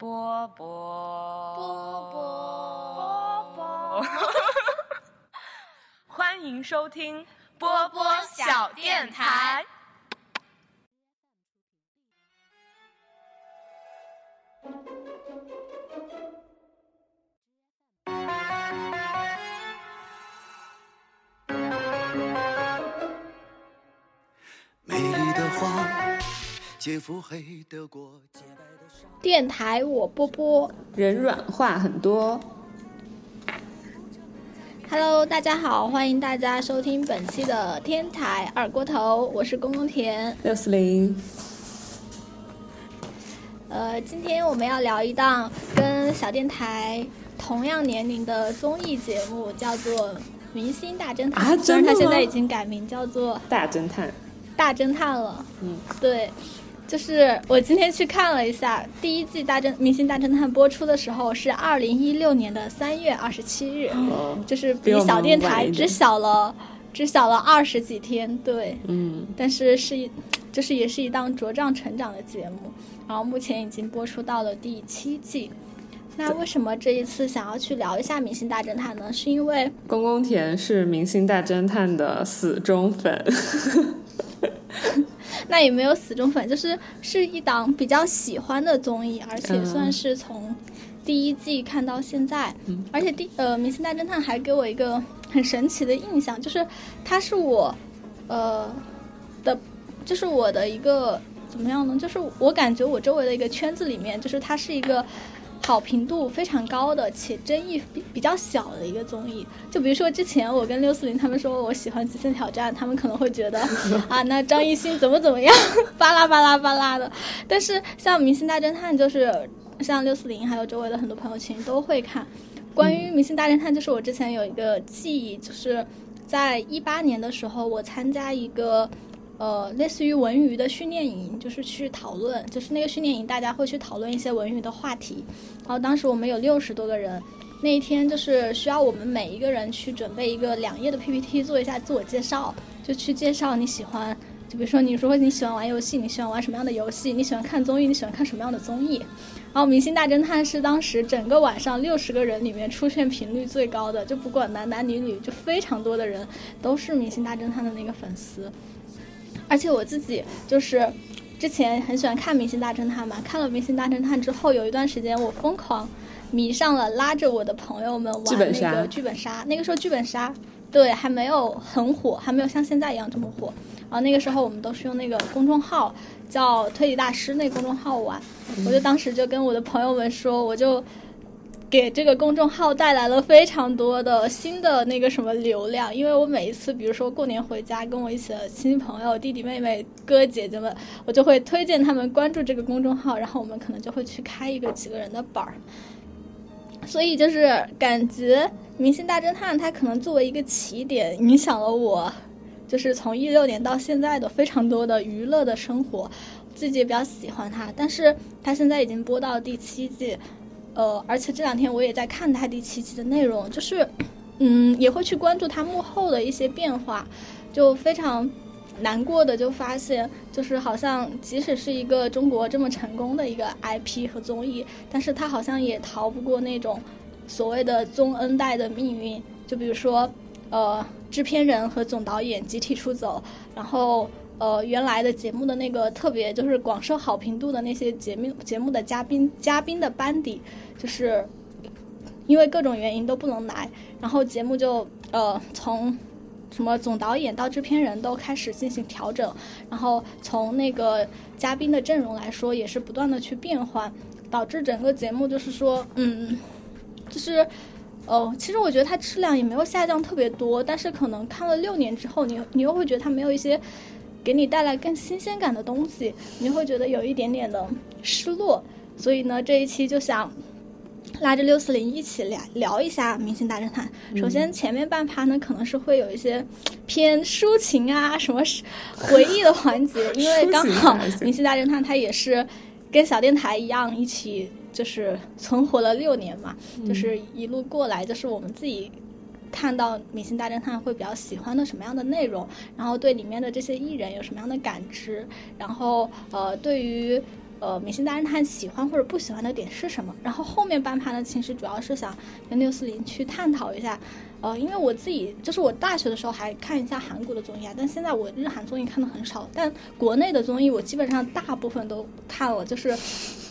波波波波波波，欢迎收听波波小电台。美丽的花结腹黑得过洁白的纱。电台我波波人软话很多。，Hello，大家好，欢迎大家收听本期的天台二锅头，我是公公田。六四零，呃，今天我们要聊一档跟小电台同样年龄的综艺节目，叫做《明星大侦探》啊虽然它现在已经改名叫做大侦探，大侦探了。嗯，对，就是我今天去看了一下，第一季《大侦明星大侦探》播出的时候是二零一六年的三月二十七日，哦，就是比小电台只小了只小了二十几天。对，嗯，但是是一，就是也是一档茁壮成长的节目。然后目前已经播出到了第七季。那为什么这一次想要去聊一下《明星大侦探》呢？是因为公公田是明星大侦探的死忠粉，那也没有死忠粉，就是是一档比较喜欢的综艺，而且嗯算是从第一季看到现在。嗯而且第呃，《明星大侦探》还给我一个很神奇的印象，就是它是我呃的，就是我的一个怎么样呢？就是我感觉我周围的一个圈子里面，就是它是一个。好评度非常高的，且争议比比较小的一个综艺。就比如说之前我跟六四零他们说我喜欢《极限挑战》，他们可能会觉得 啊，那张艺兴怎么怎么样，巴拉巴拉巴拉的。但是像《明星大侦探》，就是像六四零还有周围的很多朋友其实都会看。关于《明星大侦探》，就是我之前有一个记忆，就是在一八年的时候，我参加一个。呃，类似于文娱的训练营，就是去讨论，就是那个训练营，大家会去讨论一些文娱的话题。然后当时我们有六十多个人，那一天就是需要我们每一个人去准备一个两页的 PPT，做一下自我介绍，就去介绍你喜欢，就比如说你说你喜欢玩游戏，你喜欢玩什么样的游戏？你喜欢看综艺，你喜欢看什么样的综艺？然后《明星大侦探》是当时整个晚上六十个人里面出现频率最高的，就不管男男女女，就非常多的人都是《明星大侦探》的那个粉丝。而且我自己就是之前很喜欢看《明星大侦探》嘛，看了《明星大侦探》之后，有一段时间我疯狂迷上了拉着我的朋友们玩那个剧本杀。那个时候剧本杀对还没有很火，还没有像现在一样这么火。然后那个时候我们都是用那个公众号叫推理大师那个公众号玩，我就当时就跟我的朋友们说，我就。给这个公众号带来了非常多的新的那个什么流量，因为我每一次，比如说过年回家，跟我一起的亲戚朋友、弟弟妹妹、哥哥姐姐们，我就会推荐他们关注这个公众号，然后我们可能就会去开一个几个人的本儿。所以就是感觉《明星大侦探》它可能作为一个起点，影响了我，就是从一六年到现在的非常多的娱乐的生活，自己也比较喜欢它。但是它现在已经播到第七季，呃，而且这两天我也在看它第七集的内容，就是，嗯，也会去关注它幕后的一些变化，就非常难过的就发现，就是好像即使是一个中国这么成功的一个 IP 和综艺，但是它好像也逃不过那种所谓的宗恩代的命运，就比如说，呃，制片人和总导演集体出走，然后。呃，原来的节目的那个特别就是广受好评度的那些节目节目的嘉宾嘉宾的班底，就是因为各种原因都不能来，然后节目就呃从什么总导演到制片人都开始进行调整，然后从那个嘉宾的阵容来说也是不断的去变换，导致整个节目就是说，嗯，就是。哦，其实我觉得它质量也没有下降特别多，但是可能看了六年之后，你你又会觉得它没有一些给你带来更新鲜感的东西，你会觉得有一点点的失落。所以呢，这一期就想拉着六四零一起聊聊一下《明星大侦探》。首先前面半趴呢，可能是会有一些偏抒情啊、什么回忆的环节，因为刚好 《明星大侦探》它也是跟小电台一样一起。就是存活了六年嘛，就是一路过来，就是我们自己看到《明星大侦探》会比较喜欢的什么样的内容，然后对里面的这些艺人有什么样的感知，然后呃，对于呃，明星大侦探喜欢或者不喜欢的点是什么？然后后面半盘呢，其实主要是想跟六四零去探讨一下，呃，因为我自己就是我大学的时候还看一下韩国的综艺啊，但现在我日韩综艺看的很少，但国内的综艺我基本上大部分都看了，就是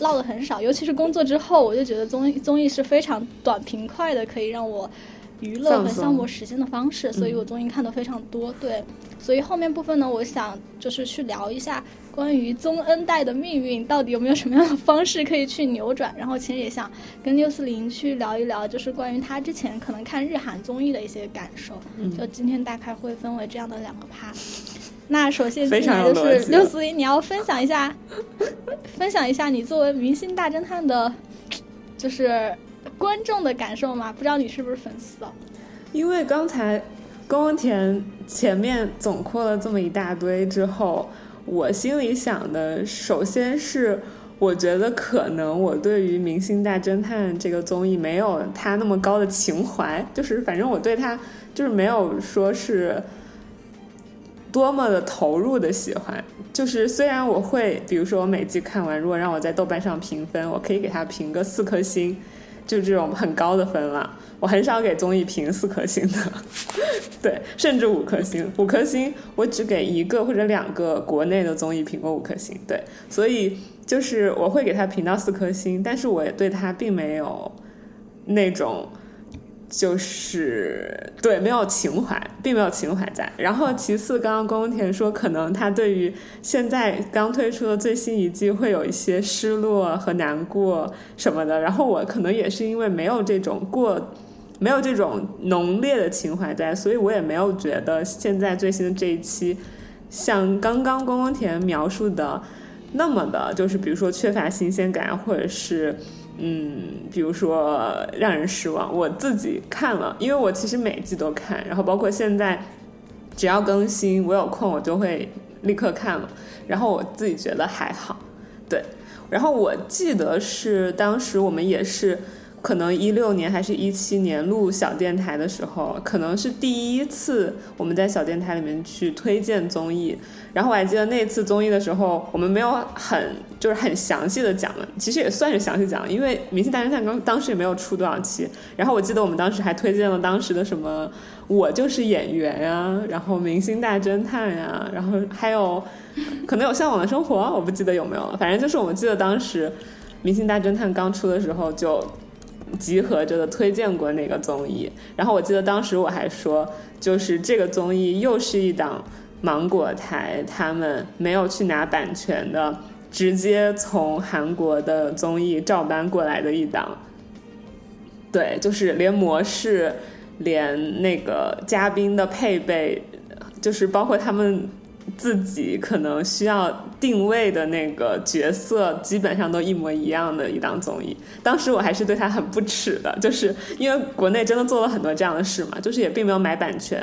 唠的很少，尤其是工作之后，我就觉得综艺综艺是非常短平快的，可以让我娱乐和消磨时间的方式，所以我综艺看的非常多，对。所以后面部分呢，我想就是去聊一下关于宗恩代的命运，到底有没有什么样的方式可以去扭转。然后其实也想跟六四零去聊一聊，就是关于他之前可能看日韩综艺的一些感受。嗯就今天大概会分为这样的两个趴。那首先非进来就是六四零，你要分享一下，分享一下你作为明星大侦探的，就是观众的感受吗？不知道你是不是粉丝哦？因为刚才宫田前面总括了这么一大堆之后，我心里想的，首先是我觉得可能我对于《明星大侦探》这个综艺没有他那么高的情怀，就是反正我对他就是没有说是多么的投入的喜欢。就是虽然我会，比如说我每季看完，如果让我在豆瓣上评分，我可以给他评个四颗星，就这种很高的分了。我很少给综艺评四颗星的，对，甚至五颗星。五颗星我只给一个或者两个国内的综艺评过五颗星，对，所以就是我会给他评到四颗星，但是我也对他并没有那种。就是对，没有情怀，并没有情怀在。然后其次，刚刚宫田说，可能他对于现在刚推出的最新一季会有一些失落和难过什么的。然后我可能也是因为没有这种过，没有这种浓烈的情怀在，所以我也没有觉得现在最新的这一期，像刚刚宫田描述的那么的，就是比如说缺乏新鲜感，或者是。嗯，比如说让人失望，我自己看了，因为我其实每季都看，然后包括现在只要更新，我有空我就会立刻看了，然后我自己觉得还好，对，然后我记得是当时我们也是。可能一六年还是一七年录小电台的时候，可能是第一次我们在小电台里面去推荐综艺。然后我还记得那次综艺的时候，我们没有很就是很详细的讲了，其实也算是详细讲，因为《明星大侦探》刚当时也没有出多少期。然后我记得我们当时还推荐了当时的什么《我就是演员》呀，然后《明星大侦探》呀，然后还有可能有《向往的生活》，我不记得有没有了。反正就是我们记得当时《明星大侦探》刚出的时候就。集合着的推荐过那个综艺，然后我记得当时我还说，就是这个综艺又是一档芒果台他们没有去拿版权的，直接从韩国的综艺照搬过来的一档。对，就是连模式，连那个嘉宾的配备，就是包括他们。自己可能需要定位的那个角色，基本上都一模一样的一档综艺。当时我还是对他很不耻的，就是因为国内真的做了很多这样的事嘛，就是也并没有买版权。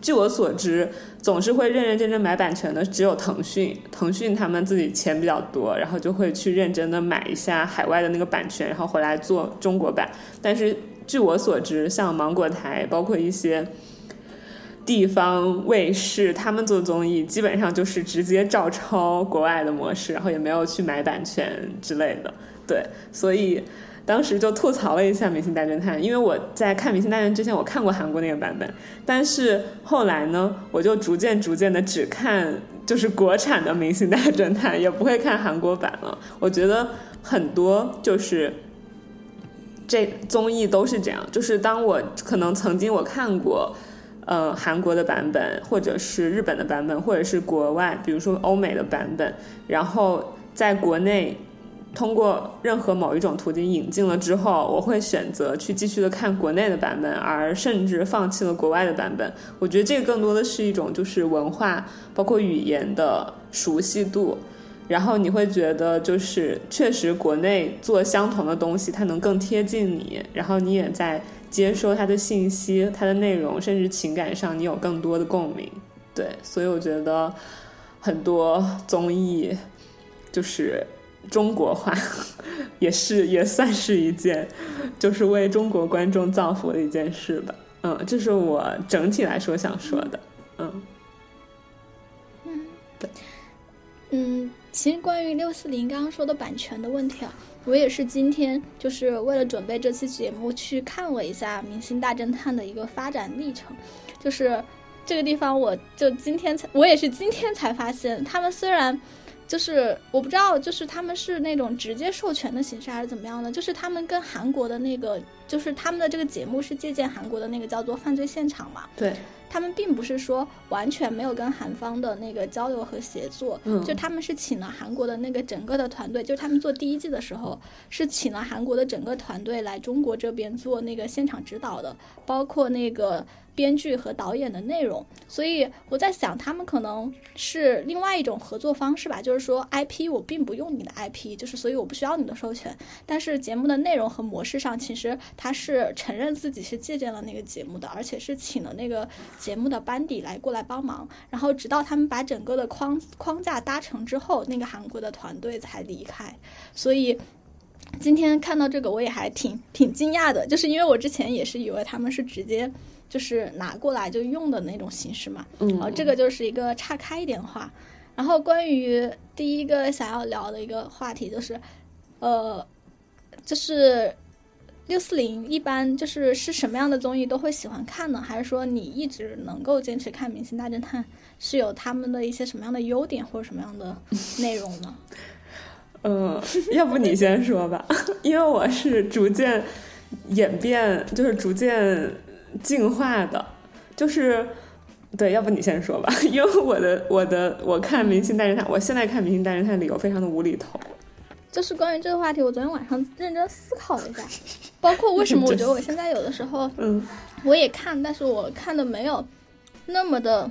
据我所知，总是会认认真真买版权的只有腾讯，腾讯他们自己钱比较多，然后就会去认真的买一下海外的那个版权，然后回来做中国版。但是据我所知，像芒果台，包括一些。地方卫视他们做综艺，基本上就是直接照抄国外的模式，然后也没有去买版权之类的。对，所以当时就吐槽了一下《明星大侦探》，因为我在看《明星大侦探》之前，我看过韩国那个版本，但是后来呢，我就逐渐逐渐的只看就是国产的《明星大侦探》，也不会看韩国版了。我觉得很多就是 这综艺都是这样，就是当我可能曾经我看过。呃，韩国的版本，或者是日本的版本，或者是国外，比如说欧美的版本，然后在国内通过任何某一种途径引进了之后，我会选择去继续的看国内的版本，而甚至放弃了国外的版本。我觉得这个更多的是一种就是文化，包括语言的熟悉度，然后你会觉得就是确实国内做相同的东西，它能更贴近你，然后你也在。接收他的信息、他的内容，甚至情感上，你有更多的共鸣。对，所以我觉得很多综艺就是中国化，也是也算是一件，就是为中国观众造福的一件事吧。嗯，这是我整体来说想说的。嗯，嗯，对，嗯。其实关于六四零刚刚说的版权的问题啊，我也是今天就是为了准备这期节目去看了一下《明星大侦探》的一个发展历程，就是这个地方我就今天才，我也是今天才发现，他们虽然。就是我不知道，就是他们是那种直接授权的形式还是怎么样的？就是他们跟韩国的那个，就是他们的这个节目是借鉴韩国的那个叫做《犯罪现场》嘛。对，他们并不是说完全没有跟韩方的那个交流和协作，嗯就他们是请了韩国的那个整个的团队，就他们做第一季的时候是请了韩国的整个团队来中国这边做那个现场指导的，包括那个。编剧和导演的内容，所以我在想，他们可能是另外一种合作方式吧，就是说 IP 我并不用你的 IP，就是所以我不需要你的授权，但是节目的内容和模式上，其实他是承认自己是借鉴了那个节目的，而且是请了那个节目的班底来过来帮忙，然后直到他们把整个的框框架搭成之后，那个韩国的团队才离开，所以。今天看到这个，我也还挺挺惊讶的，就是因为我之前也是以为他们是直接就是拿过来就用的那种形式嘛，嗯然后这个就是一个岔开一点话。然后关于第一个想要聊的一个话题就是，呃，就是六四零一般就是是什么样的综艺都会喜欢看呢？还是说你一直能够坚持看《明星大侦探》，是有他们的一些什么样的优点或者什么样的 内容呢？嗯，要不你先说吧，因为我是逐渐演变，就是逐渐进化的，就是对，要不你先说吧，因为我的我的我看《明星大侦探》，我现在看《明星大侦探》理由非常的无厘头，就是关于这个话题，我昨天晚上认真思考了一下，包括为什么我觉得我现在有的时候 嗯我也看，但是我看的没有那么的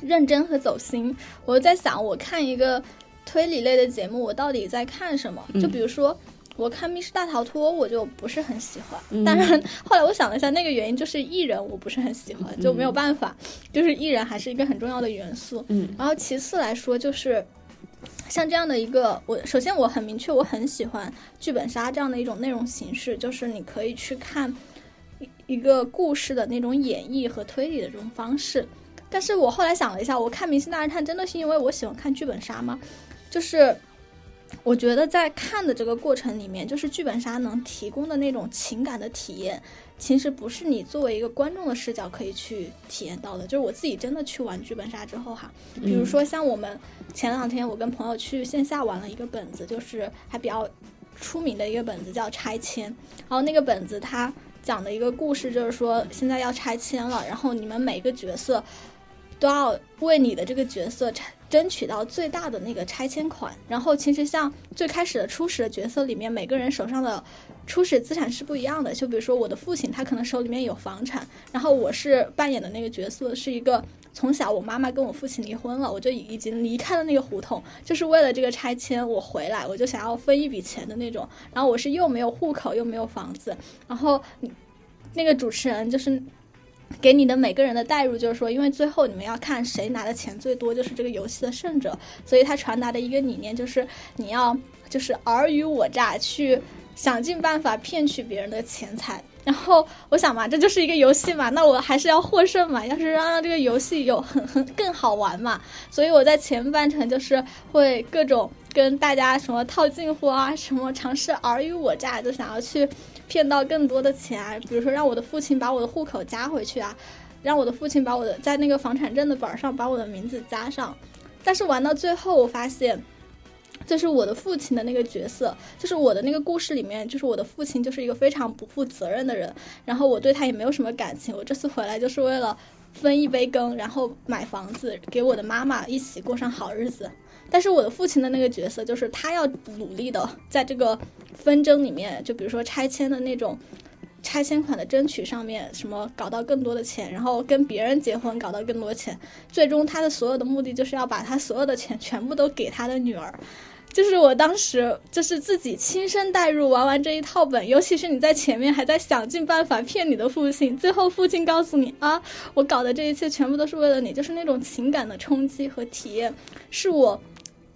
认真和走心。我在想，我看一个推理类的节目，我到底在看什么？就比如说。我看《密室大逃脱》，我就不是很喜欢。嗯当然，后来我想了一下，那个原因就是艺人我不是很喜欢，就没有办法，就是艺人还是一个很重要的元素。嗯然后其次来说，就是像这样的一个，我首先我很明确，我很喜欢剧本杀这样的一种内容形式，就是你可以去看一一个故事的那种演绎和推理的这种方式。但是我后来想了一下，我看《明星大侦探》真的是因为我喜欢看剧本杀吗？就是我觉得在看的这个过程里面，就是剧本杀能提供的那种情感的体验，其实不是你作为一个观众的视角可以去体验到的。就是我自己真的去玩剧本杀之后哈，比如说像我们前两天我跟朋友去线下玩了一个本子，就是还比较出名的一个本子叫拆迁，然后那个本子它讲的一个故事就是说现在要拆迁了，然后你们每个角色都要为你的这个角色拆争取到最大的那个拆迁款。然后其实像最开始的初始的角色里面，每个人手上的初始资产是不一样的。就比如说我的父亲，他可能手里面有房产，然后我是扮演的那个角色是一个。从小，我妈妈跟我父亲离婚了，我就已经离开了那个胡同，就是为了这个拆迁，我回来，我就想要分一笔钱的那种。然后我是又没有户口，又没有房子，然后那个主持人就是给你的每个人的代入，就是说，因为最后你们要看谁拿的钱最多，就是这个游戏的胜者。所以他传达的一个理念就是，你要就是尔虞我诈，去想尽办法骗取别人的钱财。然后我想嘛，这就是一个游戏嘛，那我还是要获胜嘛，要是让让这个游戏有很很更好玩嘛，所以我在前半程就是会各种跟大家什么套近乎啊，什么尝试尔虞我诈，就想要去骗到更多的钱啊，比如说让我的父亲把我的户口加回去啊，让我的父亲把我的在那个房产证的本上把我的名字加上，但是玩到最后我发现。就是我的父亲的那个角色，就是我的那个故事里面，就是我的父亲就是一个非常不负责任的人，然后我对他也没有什么感情。我这次回来就是为了分一杯羹，然后买房子给我的妈妈一起过上好日子。但是我的父亲的那个角色，就是他要努力的在这个纷争里面，就比如说拆迁的那种。拆迁款的争取上面，什么搞到更多的钱，然后跟别人结婚搞到更多钱，最终他的所有的目的就是要把他所有的钱全部都给他的女儿。就是我当时就是自己亲身带入玩完这一套本，尤其是你在前面还在想尽办法骗你的父亲，最后父亲告诉你啊，我搞的这一切全部都是为了你，就是那种情感的冲击和体验，是我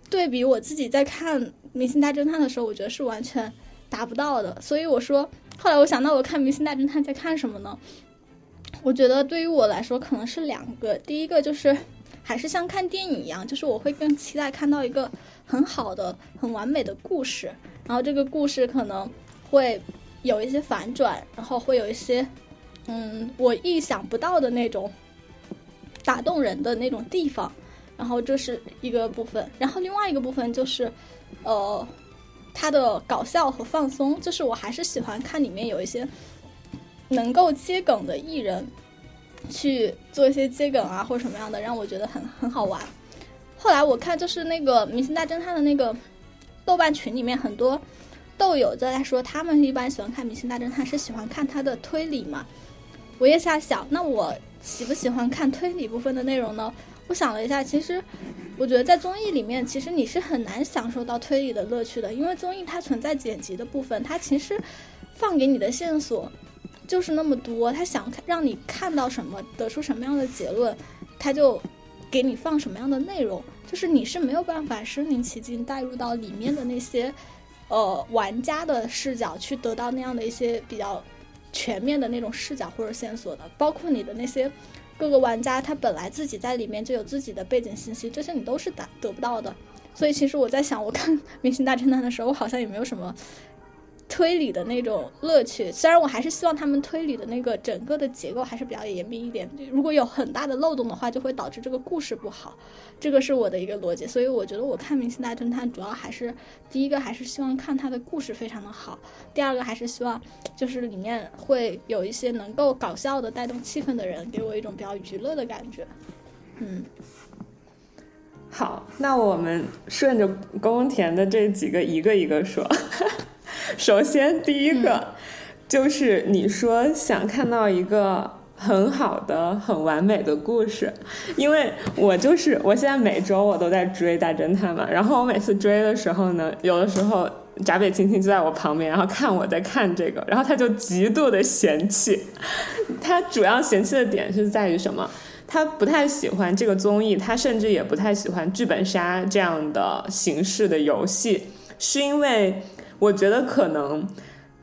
对比我自己在看《明星大侦探》的时候，我觉得是完全达不到的。所以我说，后来我想到我看《明星大侦探》在看什么呢？我觉得对于我来说可能是两个，第一个就是还是像看电影一样，就是我会更期待看到一个很好的、很完美的故事，然后这个故事可能会有一些反转，然后会有一些嗯我意想不到的那种打动人的那种地方，然后这是一个部分，然后另外一个部分就是呃它的搞笑和放松，就是我还是喜欢看里面有一些能够接梗的艺人。去做一些接梗啊，或者什么样的，让我觉得很很好玩。后来我看就是那个《明星大侦探》的那个豆瓣群里面，很多豆友在在说，他们一般喜欢看《明星大侦探》是喜欢看他的推理嘛？我也在想，那我喜不喜欢看推理部分的内容呢？我想了一下，其实我觉得在综艺里面，其实你是很难享受到推理的乐趣的，因为综艺它存在剪辑的部分，它其实放给你的线索。就是那么多，他想让你看到什么，得出什么样的结论，他就给你放什么样的内容。就是你是没有办法身临其境带入到里面的那些，呃，玩家的视角去得到那样的一些比较全面的那种视角或者线索的。包括你的那些各个玩家，他本来自己在里面就有自己的背景信息，这些你都是达得不到的。所以其实我在想，我看《明星大侦探》的时候，我好像也没有什么。推理的那种乐趣，虽然我还是希望他们推理的那个整个的结构还是比较严密一点。如果有很大的漏洞的话，就会导致这个故事不好。这个是我的一个逻辑，所以我觉得我看《明星大侦探》主要还是第一个还是希望看他的故事非常的好，第二个还是希望就是里面会有一些能够搞笑的带动气氛的人，给我一种比较娱乐的感觉。嗯，好，那我们顺着宫田的这几个一个一个说。首先，第一个就是你说想看到一个很好的、很完美的故事，因为我就是我现在每周我都在追大侦探嘛，然后我每次追的时候呢，有的时候闸北青青就在我旁边，然后看我在看这个，然后他就极度的嫌弃。他主要嫌弃的点是在于什么？他不太喜欢这个综艺，他甚至也不太喜欢剧本杀这样的形式的游戏，是因为。我觉得可能，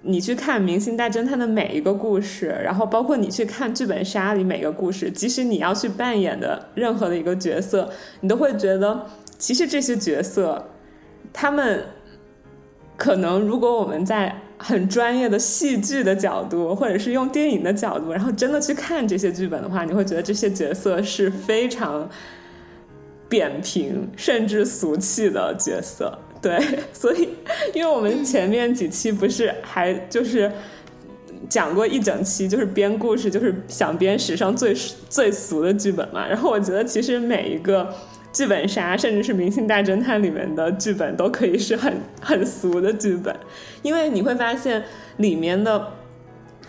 你去看《明星大侦探》的每一个故事，然后包括你去看剧本杀里每个故事，即使你要去扮演的任何的一个角色，你都会觉得，其实这些角色，他们可能如果我们在很专业的戏剧的角度，或者是用电影的角度，然后真的去看这些剧本的话，你会觉得这些角色是非常扁平甚至俗气的角色。对，所以，因为我们前面几期不是还就是讲过一整期，就是编故事，就是想编史上最最俗的剧本嘛。然后我觉得，其实每一个剧本杀，甚至是《明星大侦探》里面的剧本，都可以是很 很俗的剧本，因为你会发现里面的。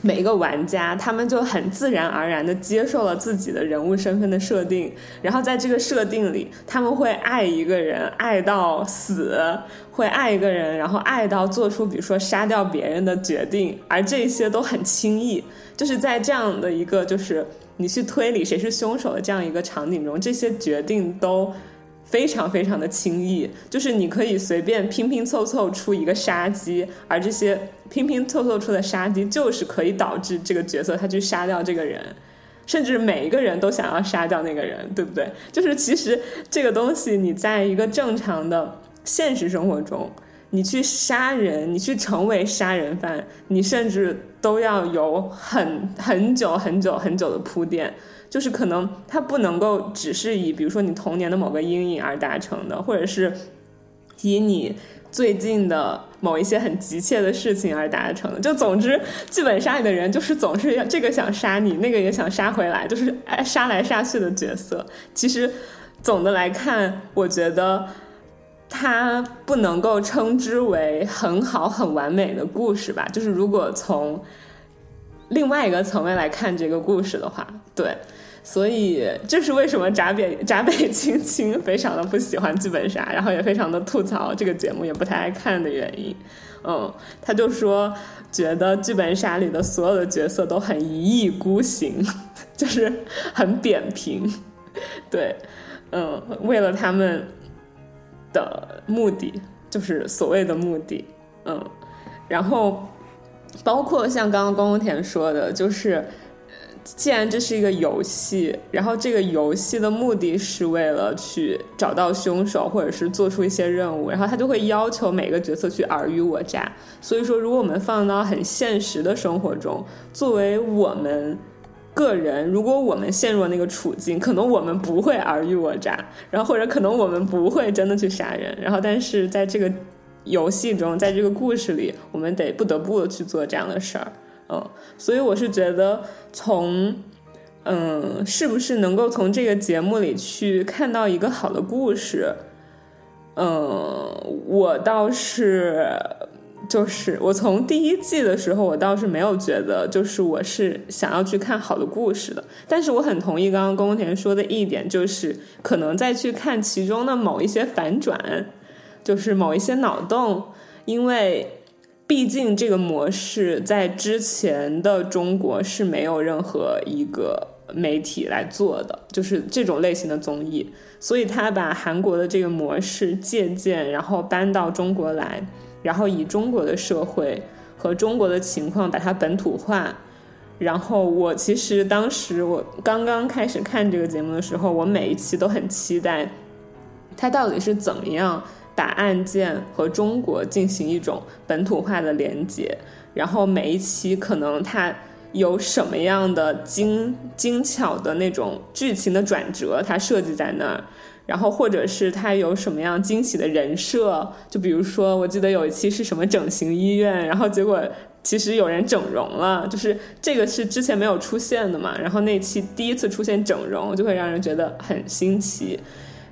每一个玩家，他们就很自然而然的接受了自己的人物身份的设定，然后在这个设定里，他们会爱一个人爱到死，会爱一个人，然后爱到做出比如说杀掉别人的决定，而这些都很轻易，就是在这样的一个就是你去推理谁是凶手的这样一个场景中，这些决定都。非常非常的轻易，就是你可以随便拼拼凑凑出一个杀机，而这些拼拼凑凑出的杀机就是可以导致这个角色他去杀掉这个人，甚至每一个人都想要杀掉那个人，对不对？就是其实这个东西你在一个正常的现实生活中，你去杀人，你去成为杀人犯，你甚至都要有很很久很久很久的铺垫。就是可能它不能够只是以比如说你童年的某个阴影而达成的，或者是以你最近的某一些很急切的事情而达成的。就总之，剧本杀里的人就是总是要这个想杀你，那个也想杀回来，就是哎杀来杀去的角色。其实总的来看，我觉得它不能够称之为很好很完美的故事吧。就是如果从另外一个层面来看这个故事的话，对。所以这是为什么闸北闸北青青非常的不喜欢剧本杀，然后也非常的吐槽这个节目，也不太爱看的原因。嗯，他就说觉得剧本杀里的所有的角色都很一意孤行，就是很扁平。对，嗯，为了他们的目的，就是所谓的目的。嗯，然后包括像刚刚宫田说的，就是。既然这是一个游戏，然后这个游戏的目的是为了去找到凶手，或者是做出一些任务，然后他就会要求每个角色去尔虞我诈。所以说，如果我们放到很现实的生活中，作为我们个人，如果我们陷入那个处境，可能我们不会尔虞我诈，然后或者可能我们不会真的去杀人，然后但是在这个游戏中，在这个故事里，我们得不得不去做这样的事儿。嗯，所以我是觉得从，嗯，是不是能够从这个节目里去看到一个好的故事？嗯，我倒是，就是我从第一季的时候，我倒是没有觉得，就是我是想要去看好的故事的。但是我很同意刚刚宫田说的一点，就是可能再去看其中的某一些反转，就是某一些脑洞，因为。毕竟这个模式在之前的中国是没有任何一个媒体来做的，就是这种类型的综艺，所以他把韩国的这个模式借鉴，然后搬到中国来，然后以中国的社会和中国的情况把它本土化。然后我其实当时我刚刚开始看这个节目的时候，我每一期都很期待，它到底是怎么样。把案件和中国进行一种本土化的连接，然后每一期可能它有什么样的精精巧的那种剧情的转折，它设计在那儿，然后或者是它有什么样惊喜的人设，就比如说我记得有一期是什么整形医院，然后结果其实有人整容了，就是这个是之前没有出现的嘛，然后那期第一次出现整容，就会让人觉得很新奇，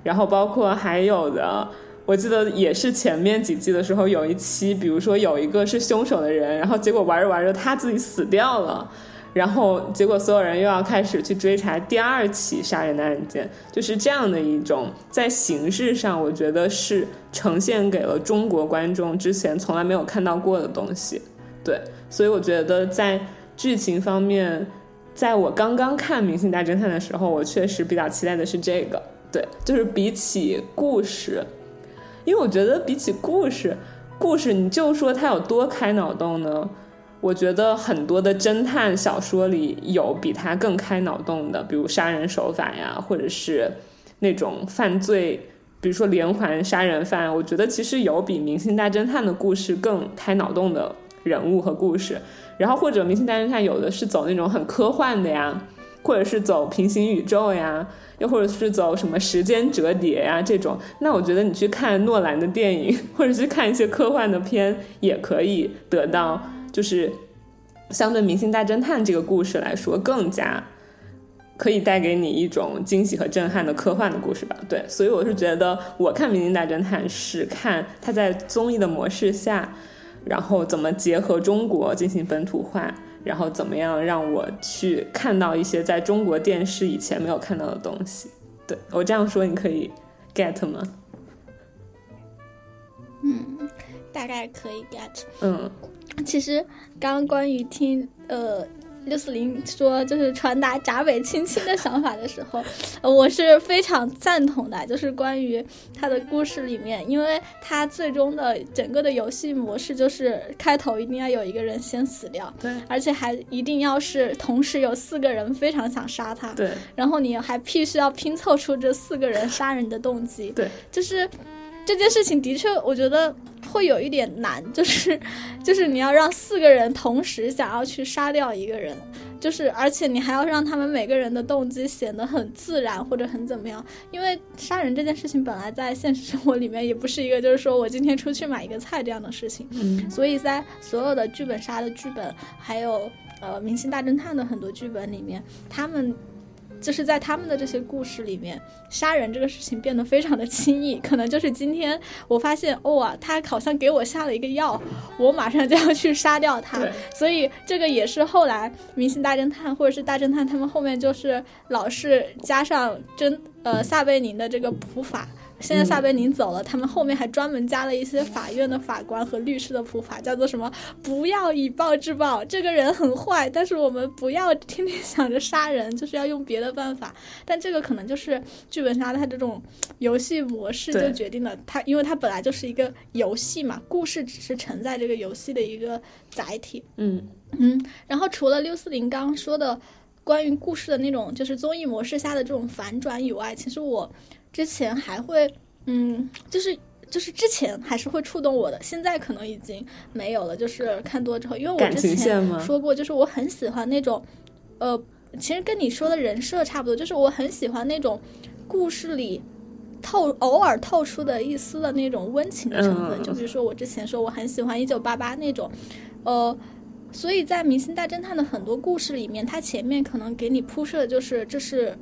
然后包括还有的。我记得也是前面几季的时候，有一期，比如说有一个是凶手的人，然后结果玩着玩着他自己死掉了，然后结果所有人又要开始去追查第二起杀人的案件，就是这样的一种在形式上，我觉得是呈现给了中国观众之前从来没有看到过的东西。对，所以我觉得在剧情方面，在我刚刚看《明星大侦探》的时候，我确实比较期待的是这个。对，就是比起故事。因为我觉得比起故事，故事你就说它有多开脑洞呢？我觉得很多的侦探小说里有比它更开脑洞的，比如杀人手法呀，或者是那种犯罪，比如说连环杀人犯。我觉得其实有比《明星大侦探》的故事更开脑洞的人物和故事。然后或者《明星大侦探》有的是走那种很科幻的呀，或者是走平行宇宙呀。又或者是走什么时间折叠呀这种，那我觉得你去看诺兰的电影，或者去看一些科幻的片，也可以得到，就是相对《明星大侦探》这个故事来说，更加可以带给你一种惊喜和震撼的科幻的故事吧。对，所以我是觉得，我看《明星大侦探》是看它在综艺的模式下，然后怎么结合中国进行本土化。然后怎么样让我去看到一些在中国电视以前没有看到的东西？对我这样说，你可以 get 吗？嗯，大概可以 get。嗯，其实刚刚关于听呃。六四零说，就是传达闸北青青的想法的时候，我是非常赞同的。就是关于他的故事里面，因为他最终的整个的游戏模式就是开头一定要有一个人先死掉，对，而且还一定要是同时有四个人非常想杀他，对，然后你还必须要拼凑出这四个人杀人的动机，对，就是。这件事情的确，我觉得会有一点难，就是，就是你要让四个人同时想要去杀掉一个人，就是而且你还要让他们每个人的动机显得很自然或者很怎么样，因为杀人这件事情本来在现实生活里面也不是一个就是说我今天出去买一个菜这样的事情，嗯，所以在所有的剧本杀的剧本，还有呃明星大侦探的很多剧本里面，他们。就是在他们的这些故事里面，杀人这个事情变得非常的轻易，可能就是今天我发现，哇，他好像给我下了一个药，我马上就要去杀掉他。所以这个也是后来《明星大侦探》或者是《大侦探》他们后面就是老是加上侦呃撒贝宁的这个普法。现在撒贝宁走了，他们后面还专门加了一些法院的法官和律师的普法，叫做什么？不要以暴制暴，这个人很坏，但是我们不要天天想着杀人，就是要用别的办法。但这个可能就是剧本杀它这种游戏模式就决定了它，因为它本来就是一个游戏嘛，故事只是承载这个游戏的一个载体。嗯嗯，然后除了六四零刚刚说的。关于故事的那种就是综艺模式下的这种反转以外，其实我之前还会嗯，就是。就是之前还是会触动我的，现在可能已经没有了。就是看多之后，因为我之前说过，就是我很喜欢那种，呃，其实跟你说的人设差不多，就是我很喜欢那种故事里透偶尔透出的一丝的那种温情的成分。嗯就比如说我之前说我很喜欢一九八八那种，呃。所以在《明星大侦探》的很多故事里面，它前面可能给你铺设的就是这是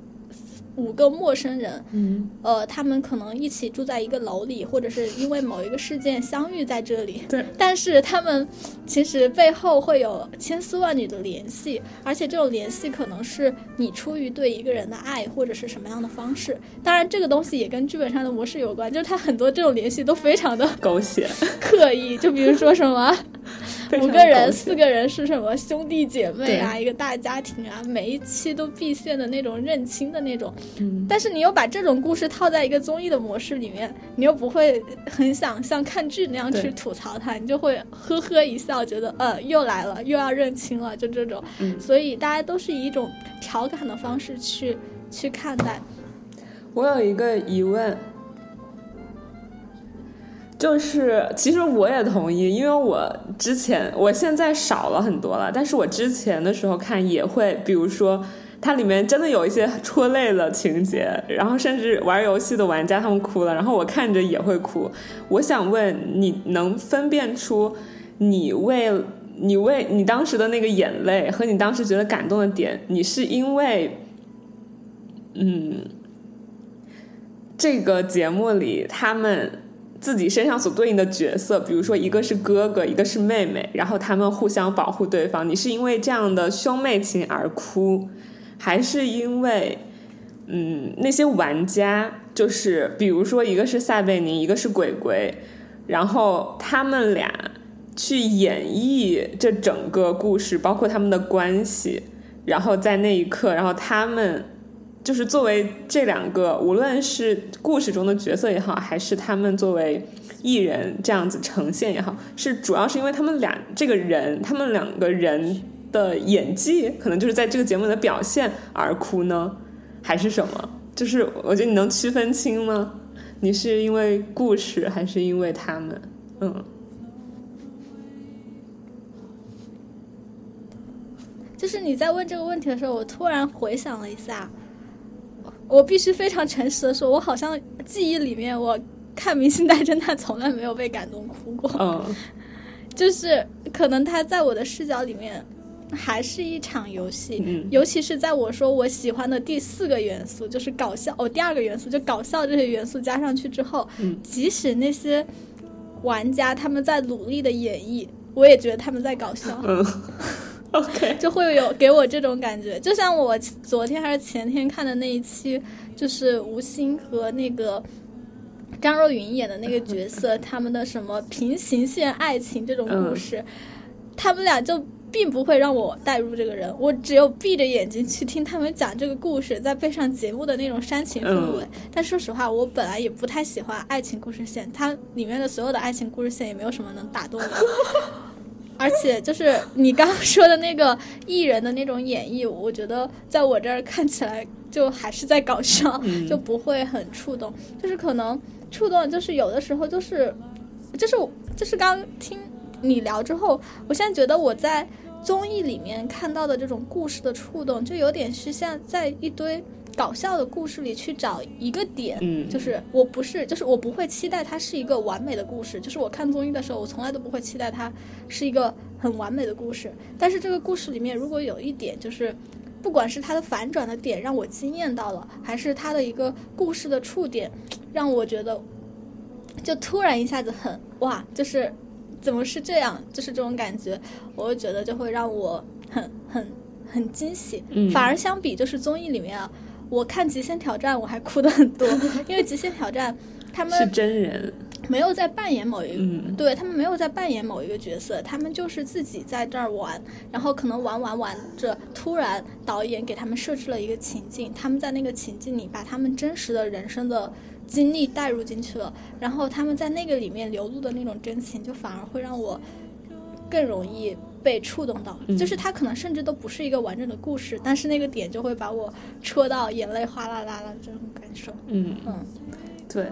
五个陌生人，嗯，呃，他们可能一起住在一个楼里，或者是因为某一个事件相遇在这里。对，但是他们其实背后会有千丝万缕的联系，而且这种联系可能是你出于对一个人的爱，或者是什么样的方式。当然，这个东西也跟剧本上的模式有关，就是它很多这种联系都非常的 狗血，刻意。就比如说什么 五个人、四个人是什么兄弟姐妹啊，一个大家庭啊，每一期都必现的那种认亲的那种。嗯但是你又把这种故事套在一个综艺的模式里面，你又不会很想像看剧那样去吐槽它，你就会呵呵一笑，觉得呃又来了，又要认清了，就这种。嗯所以大家都是以一种调侃的方式去去看待。我有一个疑问，就是其实我也同意，因为我之前我现在少了很多了，但是我之前的时候看也会，比如说它里面真的有一些戳泪的情节，然后甚至玩游戏的玩家他们哭了，然后我看着也会哭。我想问，你能分辨出你为你为你当时的那个眼泪和你当时觉得感动的点，你是因为嗯。这个节目里他们自己身上所对应的角色，比如说一个是哥哥，一个是妹妹，然后他们互相保护对方。你是因为这样的兄妹情而哭，还是因为嗯那些玩家，就是比如说一个是撒贝宁，一个是鬼鬼，然后他们俩去演绎这整个故事，包括他们的关系，然后在那一刻，然后他们。就是作为这两个，无论是故事中的角色也好，还是他们作为艺人这样子呈现也好，是主要是因为他们俩这个人，他们两个人的演技，可能就是在这个节目的表现而哭呢，还是什么？就是我觉得你能区分清吗？你是因为故事，还是因为他们？嗯，就是你在问这个问题的时候，我突然回想了一下，我必须非常诚实的说，我好像记忆里面我看《明星大侦探》从来没有被感动哭过。嗯，就是可能他在我的视角里面还是一场游戏，嗯。尤其是在我说我喜欢的第四个元素就是搞笑，哦，第二个元素就搞笑这些元素加上去之后，嗯。即使那些玩家他们在努力的演绎，我也觉得他们在搞笑。嗯，OK，就会有给我这种感觉，就像我昨天还是前天看的那一期，就是吴昕和那个张若昀演的那个角色，他们的什么平行线爱情这种故事，他们俩就并不会让我带入这个人，我只有闭着眼睛去听他们讲这个故事，再配上节目的那种煽情氛围。但说实话，我本来也不太喜欢爱情故事线，它里面的所有的爱情故事线也没有什么能打动我。而且就是你刚刚说的那个艺人的那种演绎，我觉得在我这儿看起来就还是在搞笑，嗯就不会很触动。就是可能触动，就是有的时候就是，就是就是刚听你聊之后，我现在觉得我在综艺里面看到的这种故事的触动，就有点是像在一堆搞笑的故事里去找一个点，嗯就是我不是，就是我不会期待它是一个完美的故事，就是我看综艺的时候，我从来都不会期待它是一个很完美的故事，但是这个故事里面如果有一点就是。不管是它的反转的点让我惊艳到了，还是它的一个故事的触点，让我觉得就突然一下子很哇，就是怎么是这样，就是这种感觉，我会觉得就会让我很很很惊喜。嗯反而相比就是综艺里面啊，我看《极限挑战》我还哭的很多，因为《极限挑战》他们是真人，没有在扮演某一个，嗯对他们没有在扮演某一个角色，他们就是自己在这儿玩，然后可能玩玩玩着，突然导演给他们设置了一个情境，他们在那个情境里把他们真实的人生的经历带入进去了，然后他们在那个里面流露的那种真情，就反而会让我更容易被触动到，就是他可能甚至都不是一个完整的故事，但是那个点就会把我戳到眼泪哗啦啦的这种感受。嗯。嗯，对，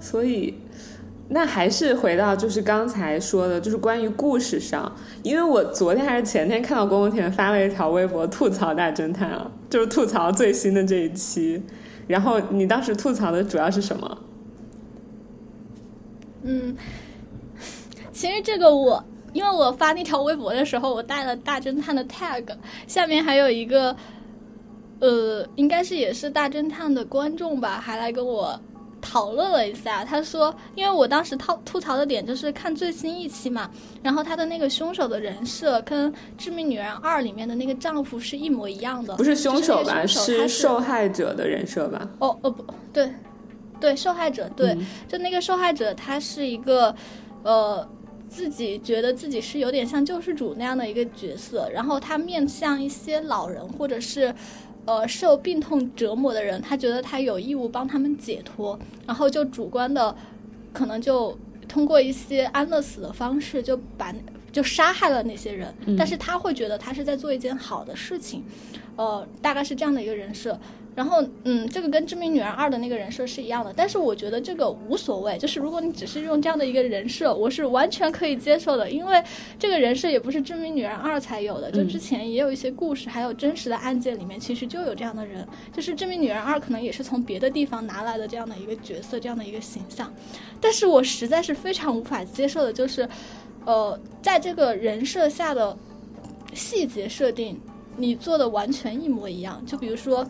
所以那还是回到就是刚才说的，就是关于故事上，因为我昨天还是前天看到宫田发了一条微博吐槽大侦探啊，就是吐槽最新的这一期，然后你当时吐槽的主要是什么？嗯，其实这个我，因为我发那条微博的时候，我带了大侦探的 tag，下面还有一个，呃，应该是也是大侦探的观众吧，还来跟我讨论了一下。他说，因为我当时吐吐槽的点就是看最新一期嘛，然后他的那个凶手的人设跟《致命女人二》里面的那个丈夫是一模一样的，不是凶手吧？就是受害者的人设吧？哦哦不对，对受害者，对，嗯就那个受害者，他是一个，呃，自己觉得自己是有点像救世主那样的一个角色，然后他面向一些老人或者是，呃，受病痛折磨的人，他觉得他有义务帮他们解脱，然后就主观的，可能就通过一些安乐死的方式，就把就杀害了那些人，但是他会觉得他是在做一件好的事情，呃，大概是这样的一个人设。然后，嗯，这个跟《致命女人二》的那个人设是一样的，但是我觉得这个无所谓，就是如果你只是用这样的一个人设，我是完全可以接受的，因为这个人设也不是《致命女人二》才有的，就之前也有一些故事，还有真实的案件里面其实就有这样的人，就是《致命女人二》可能也是从别的地方拿来的这样的一个角色，这样的一个形象，但是我实在是非常无法接受的，就是，呃，在这个人设下的细节设定，你做的完全一模一样，就比如说。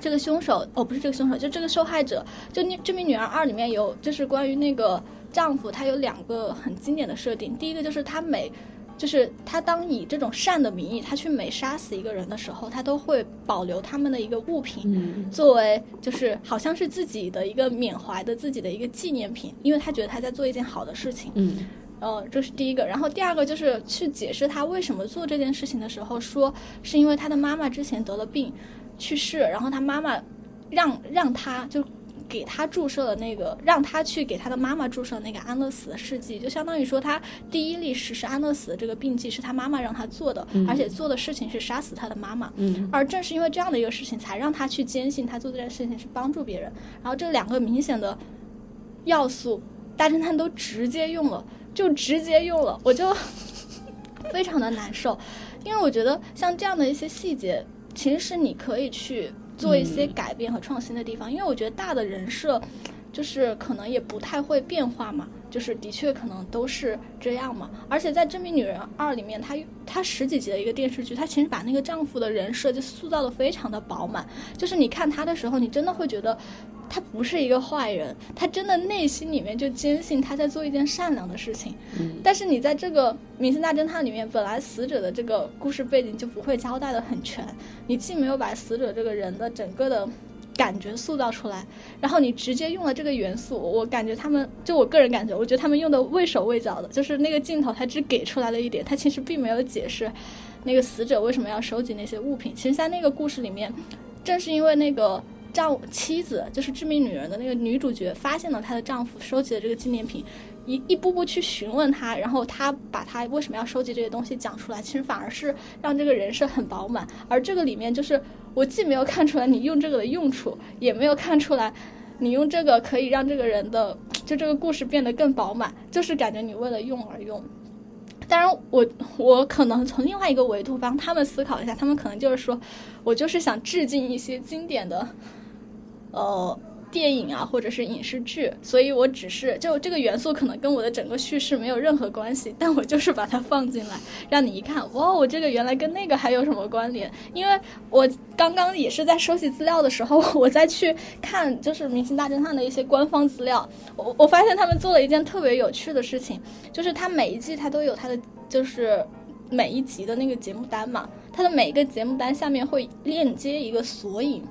这个凶手哦，不是这个凶手，就这个受害者，就那《致命女人二》里面有，就是关于那个丈夫，他有两个很经典的设定。第一个就是他每，就是他当以这种善的名义，他去每杀死一个人的时候，他都会保留他们的一个物品，嗯作为就是好像是自己的一个缅怀的自己的一个纪念品，因为他觉得他在做一件好的事情。嗯呃，这是第一个。然后第二个就是去解释他为什么做这件事情的时候，说是因为他的妈妈之前得了病，去世，然后他妈妈让让他就给他注射了那个，让他去给他的妈妈注射那个安乐死的试剂，就相当于说他第一例实施安乐死的这个病剂是他妈妈让他做的，而且做的事情是杀死他的妈妈。嗯而正是因为这样的一个事情，才让他去坚信他做这件事情是帮助别人。然后这两个明显的要素，大侦探都直接用了，就直接用了，我就 非常的难受，因为我觉得像这样的一些细节，其实是你可以去做一些改变和创新的地方，因为我觉得大的人设就是可能也不太会变化嘛，就是的确可能都是这样嘛。而且在《真命女人二》里面，她她十几集的一个电视剧，她其实把那个丈夫的人设就塑造的非常的饱满，就是你看他的时候，你真的会觉得。他不是一个坏人，他真的内心里面就坚信他在做一件善良的事情。嗯但是你在这个《明星大侦探》里面，本来死者的这个故事背景就不会交代的很全，你既没有把死者这个人的整个的感觉塑造出来，然后你直接用了这个元素，我感觉他们就我个人感觉，我觉得他们用的畏手畏脚的，就是那个镜头他只给出来了一点，他其实并没有解释那个死者为什么要收集那些物品。其实，在那个故事里面，正是因为那个。丈妻子就是致命女人的那个女主角，发现了她的丈夫收集的这个纪念品，一一步步去询问他，然后他把他为什么要收集这些东西讲出来，其实反而是让这个人设很饱满。而这个里面就是我既没有看出来你用这个的用处，也没有看出来你用这个可以让这个人的就这个故事变得更饱满，就是感觉你为了用而用。当然我，我可能从另外一个维度帮他们思考一下，他们可能就是说我就是想致敬一些经典的。呃，电影啊，或者是影视剧，所以我只是就这个元素可能跟我的整个叙事没有任何关系，但我就是把它放进来，让你一看，哇，我这个原来跟那个还有什么关联？因为我刚刚也是在收集资料的时候，我再去看就是《明星大侦探》的一些官方资料，我我发现他们做了一件特别有趣的事情，就是它每一季它都有它的就是每一集的那个节目单嘛，它的每一个节目单下面会链接一个索引。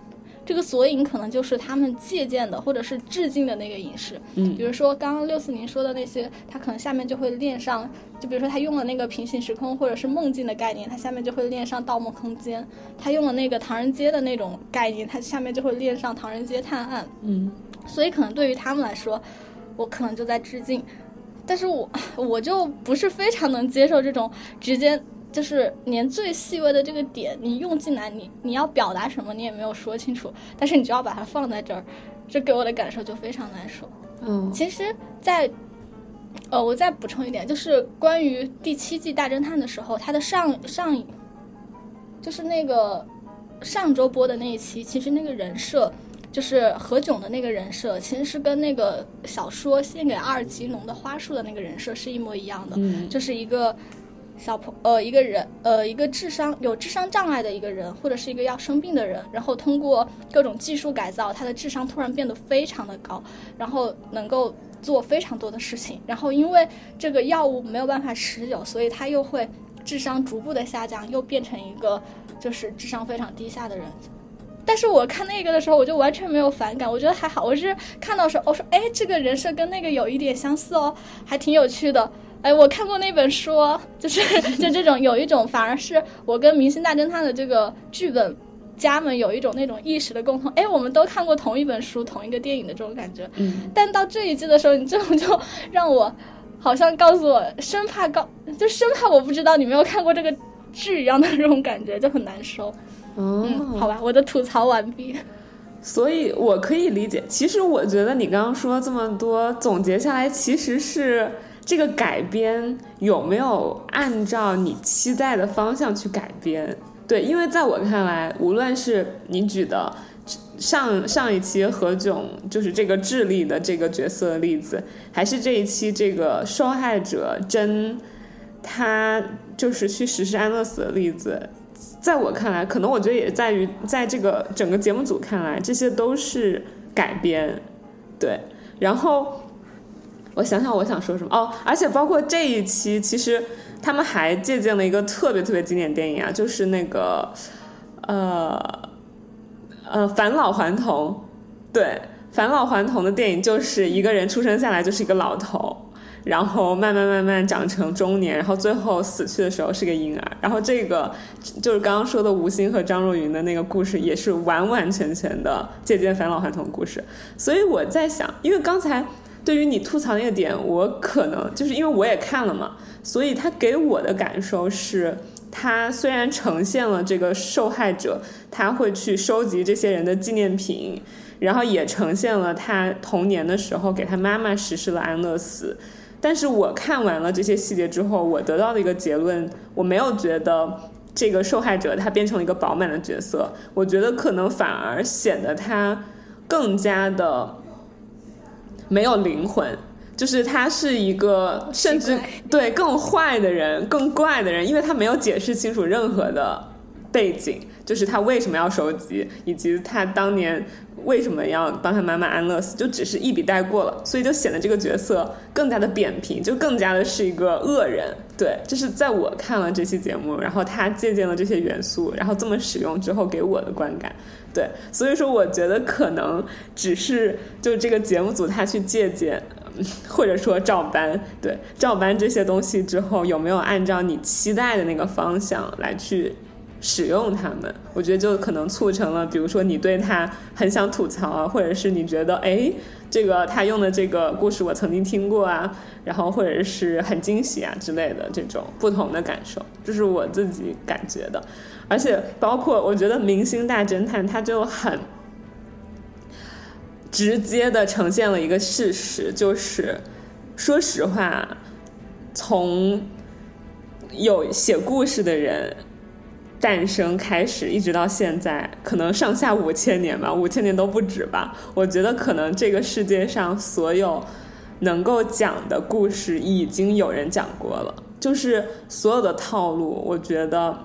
这个索引可能就是他们借鉴的或者是致敬的那个影视，嗯。比如说刚刚六四零说的那些，他可能下面就会链上，就比如说他用了那个平行时空或者是梦境的概念，他下面就会链上《盗梦空间》；他用了那个唐人街的那种概念，他下面就会链上《唐人街探案》。嗯，所以可能对于他们来说，我可能就在致敬，但是我我就不是非常能接受这种直接就是连最细微的这个点，你用进来，你你要表达什么，你也没有说清楚，但是你就要把它放在这儿，这给我的感受就非常难受。嗯其实在，呃，我再补充一点，就是关于第七季大侦探的时候，它的上上一，就是那个上周播的那一期，其实那个人设。就是何炅的那个人设，其实是跟那个小说《献给阿尔吉农的花束》的那个人设是一模一样的，嗯就是一个小朋呃一个人呃一个智商有智商障碍的一个人，或者是一个要生病的人，然后通过各种技术改造，他的智商突然变得非常的高，然后能够做非常多的事情，然后因为这个药物没有办法持久，所以他又会智商逐步的下降，又变成一个就是智商非常低下的人。但是我看那个的时候，我就完全没有反感，我觉得还好。我是看到时候，我说，哎，这个人设跟那个有一点相似哦，还挺有趣的。哎，我看过那本书哦，就是 就这种有一种，反而是我跟《明星大侦探》的这个剧本家们有一种那种意识的共同。哎，我们都看过同一本书、同一个电影的这种感觉。嗯，但到这一季的时候，你这种就 让我好像告诉我，生怕告，就生怕我不知道你没有看过这个剧一样的这种感觉，就很难受。哦，嗯，好吧，我的吐槽完毕。所以我可以理解。其实我觉得你刚刚说这么多，总结下来其实是这个改编有没有按照你期待的方向去改编？对，因为在我看来，无论是你举的上上一期何炅就是这个智利的这个角色的例子，还是这一期这个受害者真他就是去实施安乐死的例子，在我看来，可能我觉得也在于在这个整个节目组看来，这些都是改编，对。然后我想想，我想说什么哦，而且包括这一期，其实他们还借鉴了一个特别特别经典电影啊，就是那个呃呃返老还童，对，返老还童的电影就是一个人出生下来就是一个老头。然后慢慢慢慢长成中年，然后最后死去的时候是个婴儿。然后这个就是刚刚说的吴昕和张若昀的那个故事，也是完完全全的借鉴返老还童故事。所以我在想，因为刚才对于你吐槽那个点，我可能就是因为我也看了嘛，所以他给我的感受是，他虽然呈现了这个受害者，他会去收集这些人的纪念品，然后也呈现了他童年的时候给他妈妈实施了安乐死。但是我看完了这些细节之后，我得到的一个结论，我没有觉得这个受害者他变成了一个饱满的角色，我觉得可能反而显得他更加的没有灵魂，就是他是一个甚至对更坏的人、更怪的人，因为他没有解释清楚任何的背景，就是他为什么要收集，以及他当年。为什么要帮他妈妈安乐死？就只是一笔带过了，所以就显得这个角色更加的扁平，就更加的是一个恶人。对，这是在我看了这期节目，然后他借鉴了这些元素，然后这么使用之后给我的观感。对，所以说我觉得可能只是就这个节目组他去借鉴，或者说照搬，对，照搬这些东西之后，有没有按照你期待的那个方向来去？使用它们，我觉得就可能促成了，比如说你对他很想吐槽啊，或者是你觉得哎，这个他用的这个故事我曾经听过啊，然后或者是很惊喜啊之类的这种不同的感受，这是我自己感觉的。而且包括我觉得《明星大侦探》它就很直接的呈现了一个事实，就是说实话，从有写故事的人。诞生开始一直到现在，可能上下五千年吧，五千年都不止吧。我觉得可能这个世界上所有能够讲的故事已经有人讲过了，就是所有的套路，我觉得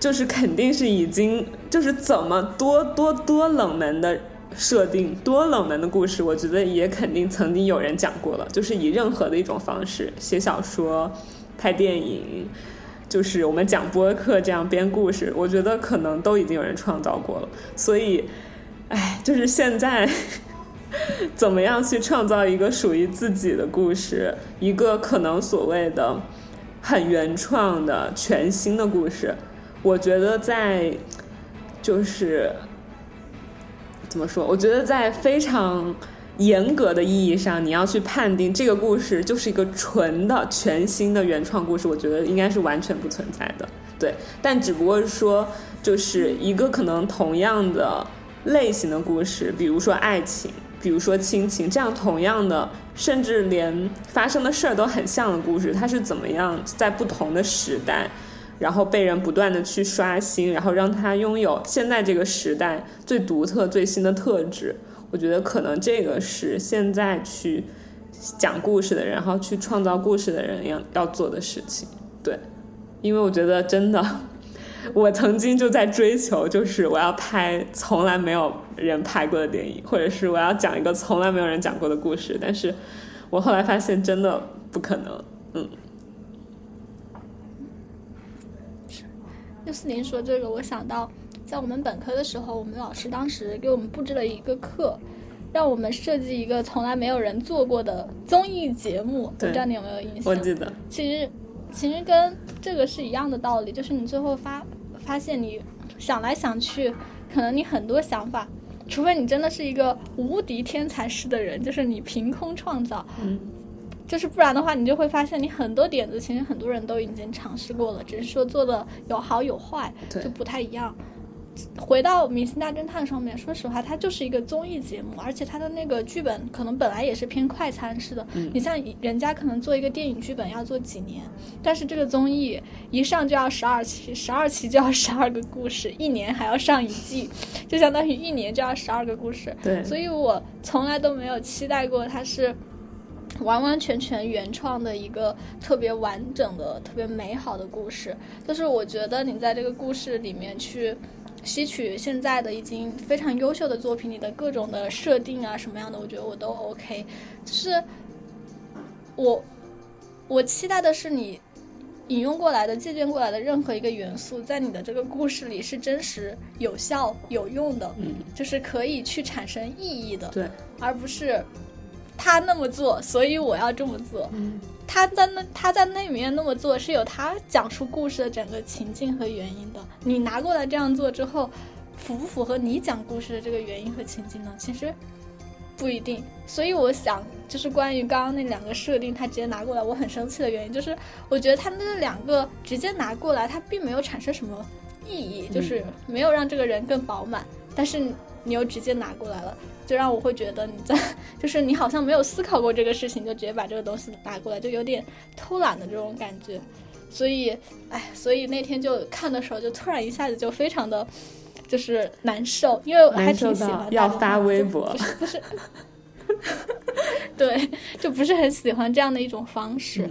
就是肯定是已经就是怎么多多多冷门的设定，多冷门的故事，我觉得也肯定曾经有人讲过了，就是以任何的一种方式写小说、拍电影。就是我们讲播客这样编故事，我觉得可能都已经有人创造过了。所以，哎，就是现在怎么样去创造一个属于自己的故事，一个可能所谓的很原创的全新的故事，我觉得在就是怎么说？我觉得在非常严格的意义上，你要去判定这个故事就是一个纯的、全新的原创故事，我觉得应该是完全不存在的。对，但只不过是说，就是一个可能同样的类型的故事，比如说爱情，比如说亲情，这样同样的，甚至连发生的事儿都很像的故事，它是怎么样在不同的时代，然后被人不断的去刷新，然后让它拥有现在这个时代最独特、最新的特质。我觉得可能这个是现在去讲故事的人，然后去创造故事的人要要做的事情。对。因为我觉得真的，我曾经就在追求，就是我要拍从来没有人拍过的电影，或者是我要讲一个从来没有人讲过的故事。但是我后来发现，真的不可能。嗯。六四零说这个，我想到在我们本科的时候，我们老师当时给我们布置了一个课，让我们设计一个从来没有人做过的综艺节目。不知道你有没有印象？我记得。其实。其实跟这个是一样的道理，就是你最后发发现你想来想去，可能你很多想法，除非你真的是一个无敌天才式的人，就是你凭空创造，嗯，就是不然的话，你就会发现你很多点子其实很多人都已经尝试过了，只是说做的有好有坏，就不太一样。回到《明星大侦探》上面，说实话，它就是一个综艺节目，而且它的那个剧本可能本来也是偏快餐式的。你像人家可能做一个电影剧本要做几年，但是这个综艺一上就要十二期，十二期就要十二个故事，一年还要上一季，就相当于一年就要十二个故事。对，所以我从来都没有期待过它是完完全全原创的一个特别完整的、特别美好的故事。就是我觉得你在这个故事里面去。吸取现在的已经非常优秀的作品里的各种的设定啊，什么样的，我觉得我都 OK。就是我我期待的是你引用过来的、借鉴过来的任何一个元素，在你的这个故事里是真实、有效、有用的，嗯，就是可以去产生意义的，对，而不是他那么做，所以我要这么做，嗯。他在那他在那里面那么做是有他讲述故事的整个情境和原因的。你拿过来这样做之后，符不符合你讲故事的这个原因和情境呢？其实不一定。所以我想，就是关于刚刚那两个设定，他直接拿过来，我很生气的原因就是，我觉得他那两个直接拿过来，他并没有产生什么意义，就是没有让这个人更饱满。但是你又直接拿过来了。就让我会觉得你在，就是你好像没有思考过这个事情，就直接把这个东西拿过来，就有点偷懒的这种感觉。所以，哎，所以那天就看的时候，就突然一下子就非常的，就是难受，因为我还挺喜欢要发微博，不是，对，就不是很喜欢这样的一种方式。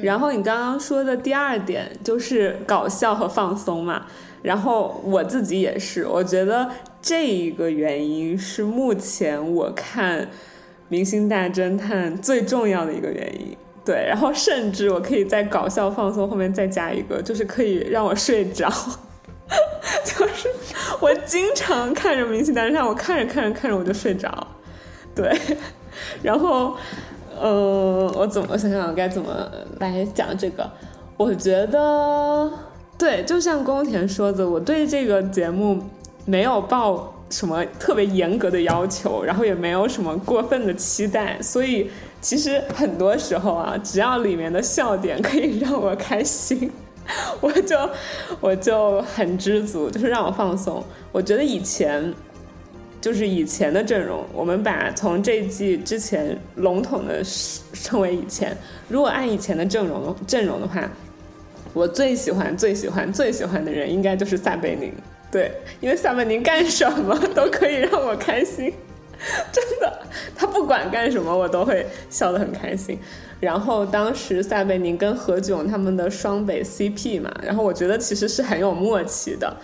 然后你刚刚说的第二点就是搞笑和放松嘛。然后我自己也是，我觉得这一个原因是目前我看《明星大侦探》最重要的一个原因。对，然后甚至我可以在搞笑放松后面再加一个，就是可以让我睡着。就是我经常看着《明星大侦探》，我看着看着看着我就睡着。对，然后，嗯，我怎么我想想该怎么来讲这个？我觉得。对，就像宫田说的，我对这个节目没有抱什么特别严格的要求，然后也没有什么过分的期待，所以其实很多时候啊，只要里面的笑点可以让我开心，我就我就很知足，就是让我放松。我觉得以前就是以前的阵容，我们把从这季之前笼统的称为以前，如果按以前的阵容阵容的话。我最喜欢、最喜欢、最喜欢的人应该就是撒贝宁，对，因为撒贝宁干什么都可以让我开心，真的，他不管干什么我都会笑得很开心。然后当时撒贝宁跟何炅他们的双北 CP 嘛，然后我觉得其实是很有默契的，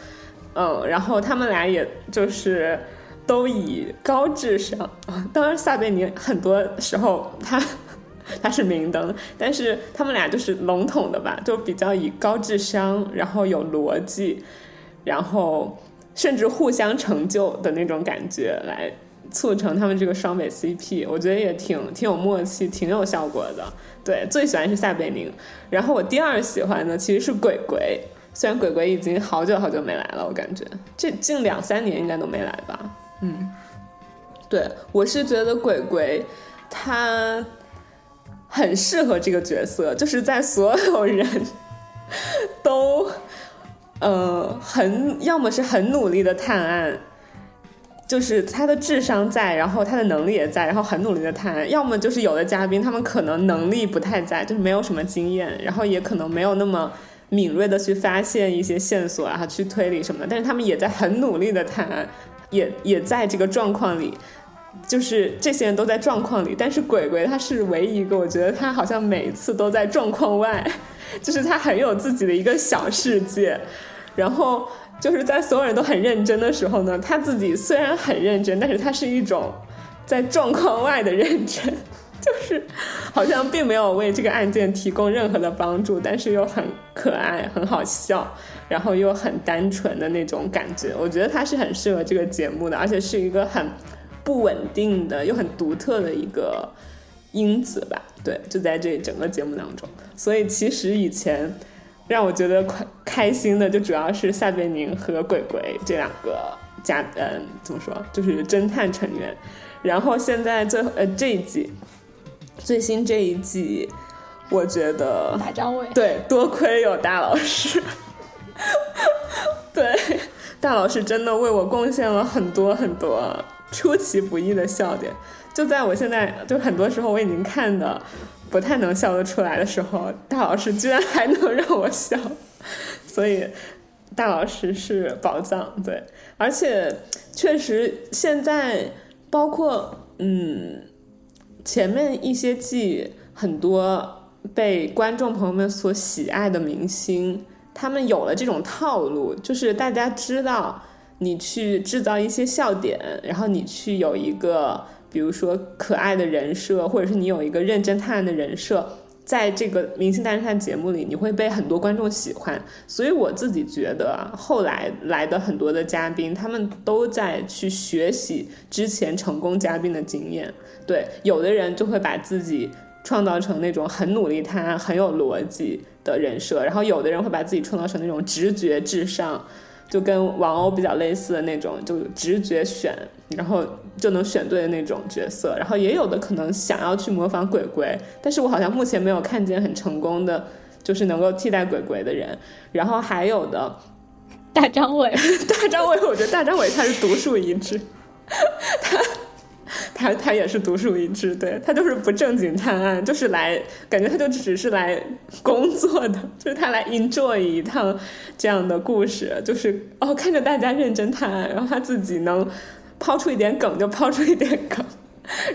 嗯，然后他们俩也就是都以高智商，当然撒贝宁很多时候他。他是明灯，但是他们俩就是笼统的吧，就比较以高智商，然后有逻辑，然后甚至互相成就的那种感觉来促成他们这个双北 CP，我觉得也挺挺有默契，挺有效果的。对，最喜欢是夏贝宁，然后我第二喜欢的其实是鬼鬼，虽然鬼鬼已经好久好久没来了，我感觉这近两三年应该都没来吧，嗯。对我是觉得鬼鬼他很适合这个角色，就是在所有人都呃很要么是很努力的探案。就是他的智商在，然后他的能力也在，然后很努力的探案。要么就是有的嘉宾，他们可能能力不太在，就是没有什么经验，然后也可能没有那么敏锐的去发现一些线索，然后去推理什么的。但是他们也在很努力的探案，也也在这个状况里，就是这些人都在状况里。但是鬼鬼他是唯一一个，我觉得他好像每次都在状况外，就是他很有自己的一个小世界，然后。就是在所有人都很认真的时候呢，他自己虽然很认真，但是他是一种在状况外的认真，就是好像并没有为这个案件提供任何的帮助，但是又很可爱、很好笑，然后又很单纯的那种感觉。我觉得他是很适合这个节目的，而且是一个很不稳定的又很独特的一个因子吧。对，就在这整个节目当中。所以其实以前。让我觉得快开心的就主要是夏贝宁和鬼鬼这两个家，嗯，怎么说，就是侦探成员。然后现在最呃这一季，最新这一季，我觉得大张伟对，多亏有大老师，对，大老师真的为我贡献了很多很多出其不意的笑点。就在我现在就很多时候我已经看的。不太能笑得出来的时候，大老师居然还能让我笑，所以大老师是宝藏。对，而且确实现在包括嗯前面一些季很多被观众朋友们所喜爱的明星，他们有了这种套路，就是大家知道你去制造一些笑点，然后你去有一个。比如说可爱的人设，或者是你有一个认真探案的人设，在这个明星大侦探节目里，你会被很多观众喜欢。所以我自己觉得，后来来的很多的嘉宾，他们都在去学习之前成功嘉宾的经验。对，有的人就会把自己创造成那种很努力探案、很有逻辑的人设，然后有的人会把自己创造成那种直觉至上。就跟王鸥比较类似的那种，就直觉选，然后就能选对的那种角色。然后也有的可能想要去模仿鬼鬼，但是我好像目前没有看见很成功的，就是能够替代鬼鬼的人。然后还有的，大张伟，大张伟，我觉得大张伟他是独树一帜，他。他他也是独树一帜，对他就是不正经探案，就是来感觉他就只是来工作的，就是他来 enjoy 一趟这样的故事，就是哦看着大家认真探案，然后他自己能抛出一点梗就抛出一点梗，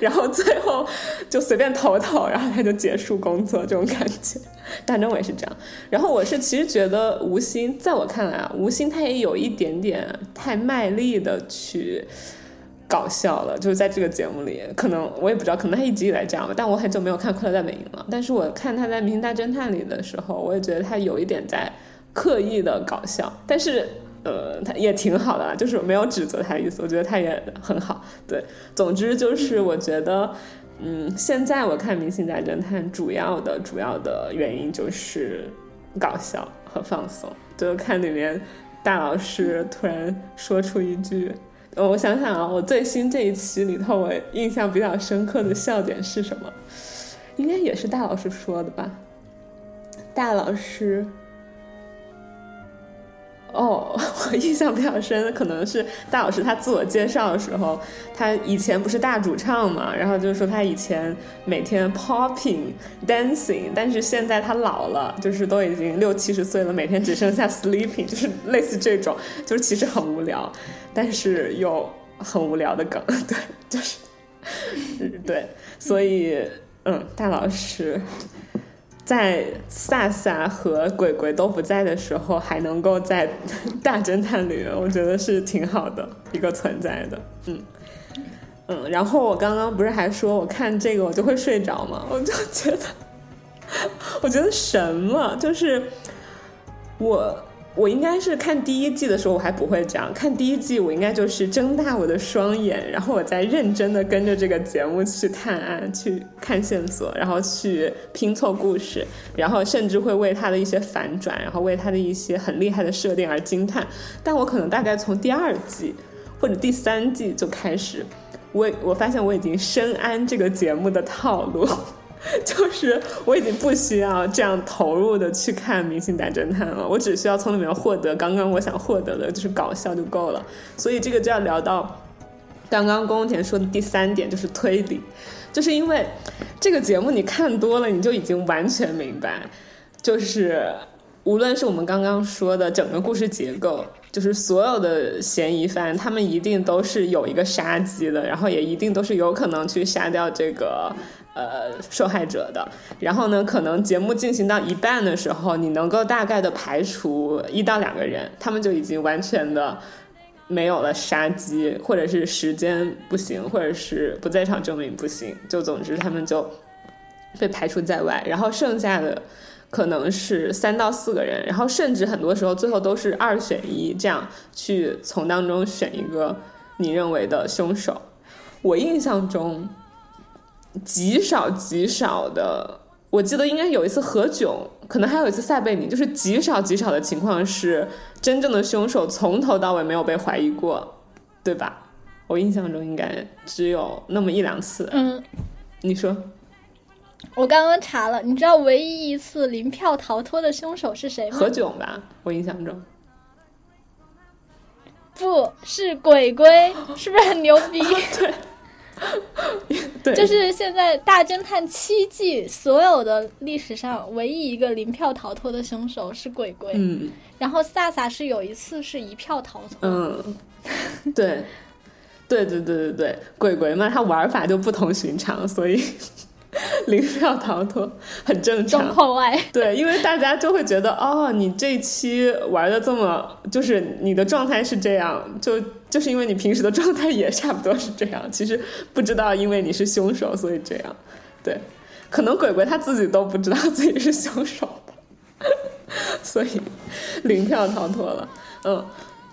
然后最后就随便投投，然后他就结束工作这种感觉。大张伟是这样，然后我是其实觉得吴昕，在我看来啊，吴昕他也有一点点太卖力的去。搞笑了，就是在这个节目里，可能我也不知道，可能他一直以来这样吧。但我很久没有看《快乐大本营》了，但是我看他在《明星大侦探》里的时候，我也觉得他有一点在刻意的搞笑。但是，呃，他也挺好的，就是没有指责他的意思。我觉得他也很好。对，总之就是我觉得，嗯，现在我看《明星大侦探》主要的主要的原因就是搞笑和放松，就看里面大老师突然说出一句。我想想啊，我最新这一期里头，我印象比较深刻的笑点是什么？应该也是大老师说的吧？大老师。哦，我印象比较深的可能是大老师他自我介绍的时候，他以前不是大主唱嘛，然后就说他以前每天 popping dancing，但是现在他老了，就是都已经六七十岁了，每天只剩下 sleeping，就是类似这种，就是其实很无聊，但是又很无聊的梗，对，就是，对，所以嗯，大老师。在萨萨和鬼鬼都不在的时候，还能够在大侦探里面，我觉得是挺好的一个存在的。嗯嗯，然后我刚刚不是还说我看这个我就会睡着吗？我就觉得，我觉得什么就是我。我应该是看第一季的时候，我还不会这样。看第一季，我应该就是睁大我的双眼，然后我在认真的跟着这个节目去探案、去看线索，然后去拼凑故事，然后甚至会为他的一些反转，然后为他的一些很厉害的设定而惊叹。但我可能大概从第二季或者第三季就开始，我我发现我已经深谙这个节目的套路，就是我已经不需要这样投入的去看《明星大侦探》了，我只需要从里面获得刚刚我想获得的，就是搞笑就够了。所以这个就要聊到刚刚宫田说的第三点，就是推理，就是因为这个节目你看多了，你就已经完全明白，就是无论是我们刚刚说的整个故事结构。就是所有的嫌疑犯，他们一定都是有一个杀机的，然后也一定都是有可能去杀掉这个呃受害者的。然后呢，可能节目进行到一半的时候，你能够大概的排除一到两个人，他们就已经完全的没有了杀机，或者是时间不行，或者是不在场证明不行，就总之他们就被排除在外。然后剩下的。可能是三到四个人，然后甚至很多时候最后都是二选一，这样去从当中选一个你认为的凶手。我印象中极少极少的，我记得应该有一次何炅，可能还有一次塞贝宁，就是极少极少的情况是真正的凶手从头到尾没有被怀疑过，对吧？我印象中应该只有那么一两次。嗯，你说。我刚刚查了，你知道唯一一次零票逃脱的凶手是谁吗？何炅吧，我印象中。不是鬼鬼，是不是很牛逼？对，对，就是现在大侦探七季所有的历史上唯一一个零票逃脱的凶手是鬼鬼。嗯，然后萨萨是有一次是一票逃脱。嗯，对，对对对对对，鬼鬼嘛，他玩法就不同寻常，所以。零票逃脱很正常，状况外对，因为大家就会觉得哦，你这期玩的这么，就是你的状态是这样，就就是因为你平时的状态也差不多是这样。其实不知道，因为你是凶手，所以这样。对，可能鬼鬼他自己都不知道自己是凶手，所以零票逃脱了。嗯，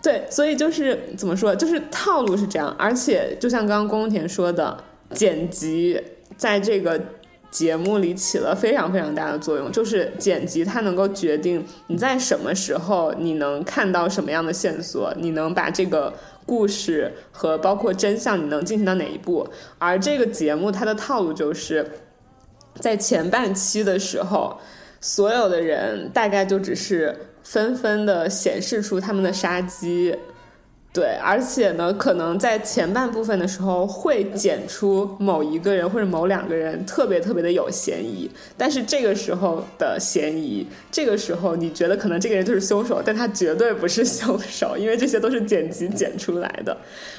对，所以就是怎么说，就是套路是这样，而且就像刚刚宫田说的，剪辑。在这个节目里起了非常非常大的作用，就是剪辑它能够决定你在什么时候你能看到什么样的线索，你能把这个故事和包括真相你能进行到哪一步。而这个节目它的套路就是在前半期的时候，所有的人大概就只是纷纷的显示出他们的杀机。对，而且呢，可能在前半部分的时候会剪出某一个人或者某两个人特别特别的有嫌疑，但是这个时候的嫌疑，这个时候你觉得可能这个人就是凶手，但他绝对不是 凶手，因为这些都是剪辑剪出来的。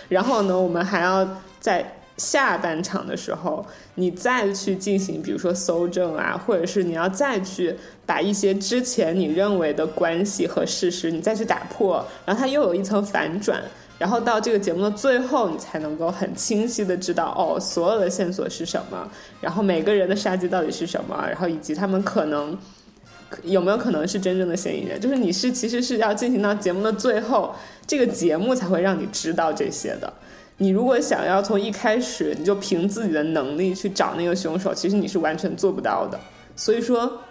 然后呢，我们还要在。下半场的时候，你再去进行，比如说搜证啊，或者是你要再去把一些之前你认为的关系和事实，你再去打破，然后它又有一层反转，然后到这个节目的最后，你才能够很清晰的知道，哦，所有的线索是什么，然后每个人的杀机到底是什么，然后以及他们可能有没有可能是真正的嫌疑人，就是你是其实是要进行到节目的最后，这个节目才会让你知道这些的。你如果想要从一开始你就凭自己的能力去找那个凶手，其实你是完全做不到的。所以说，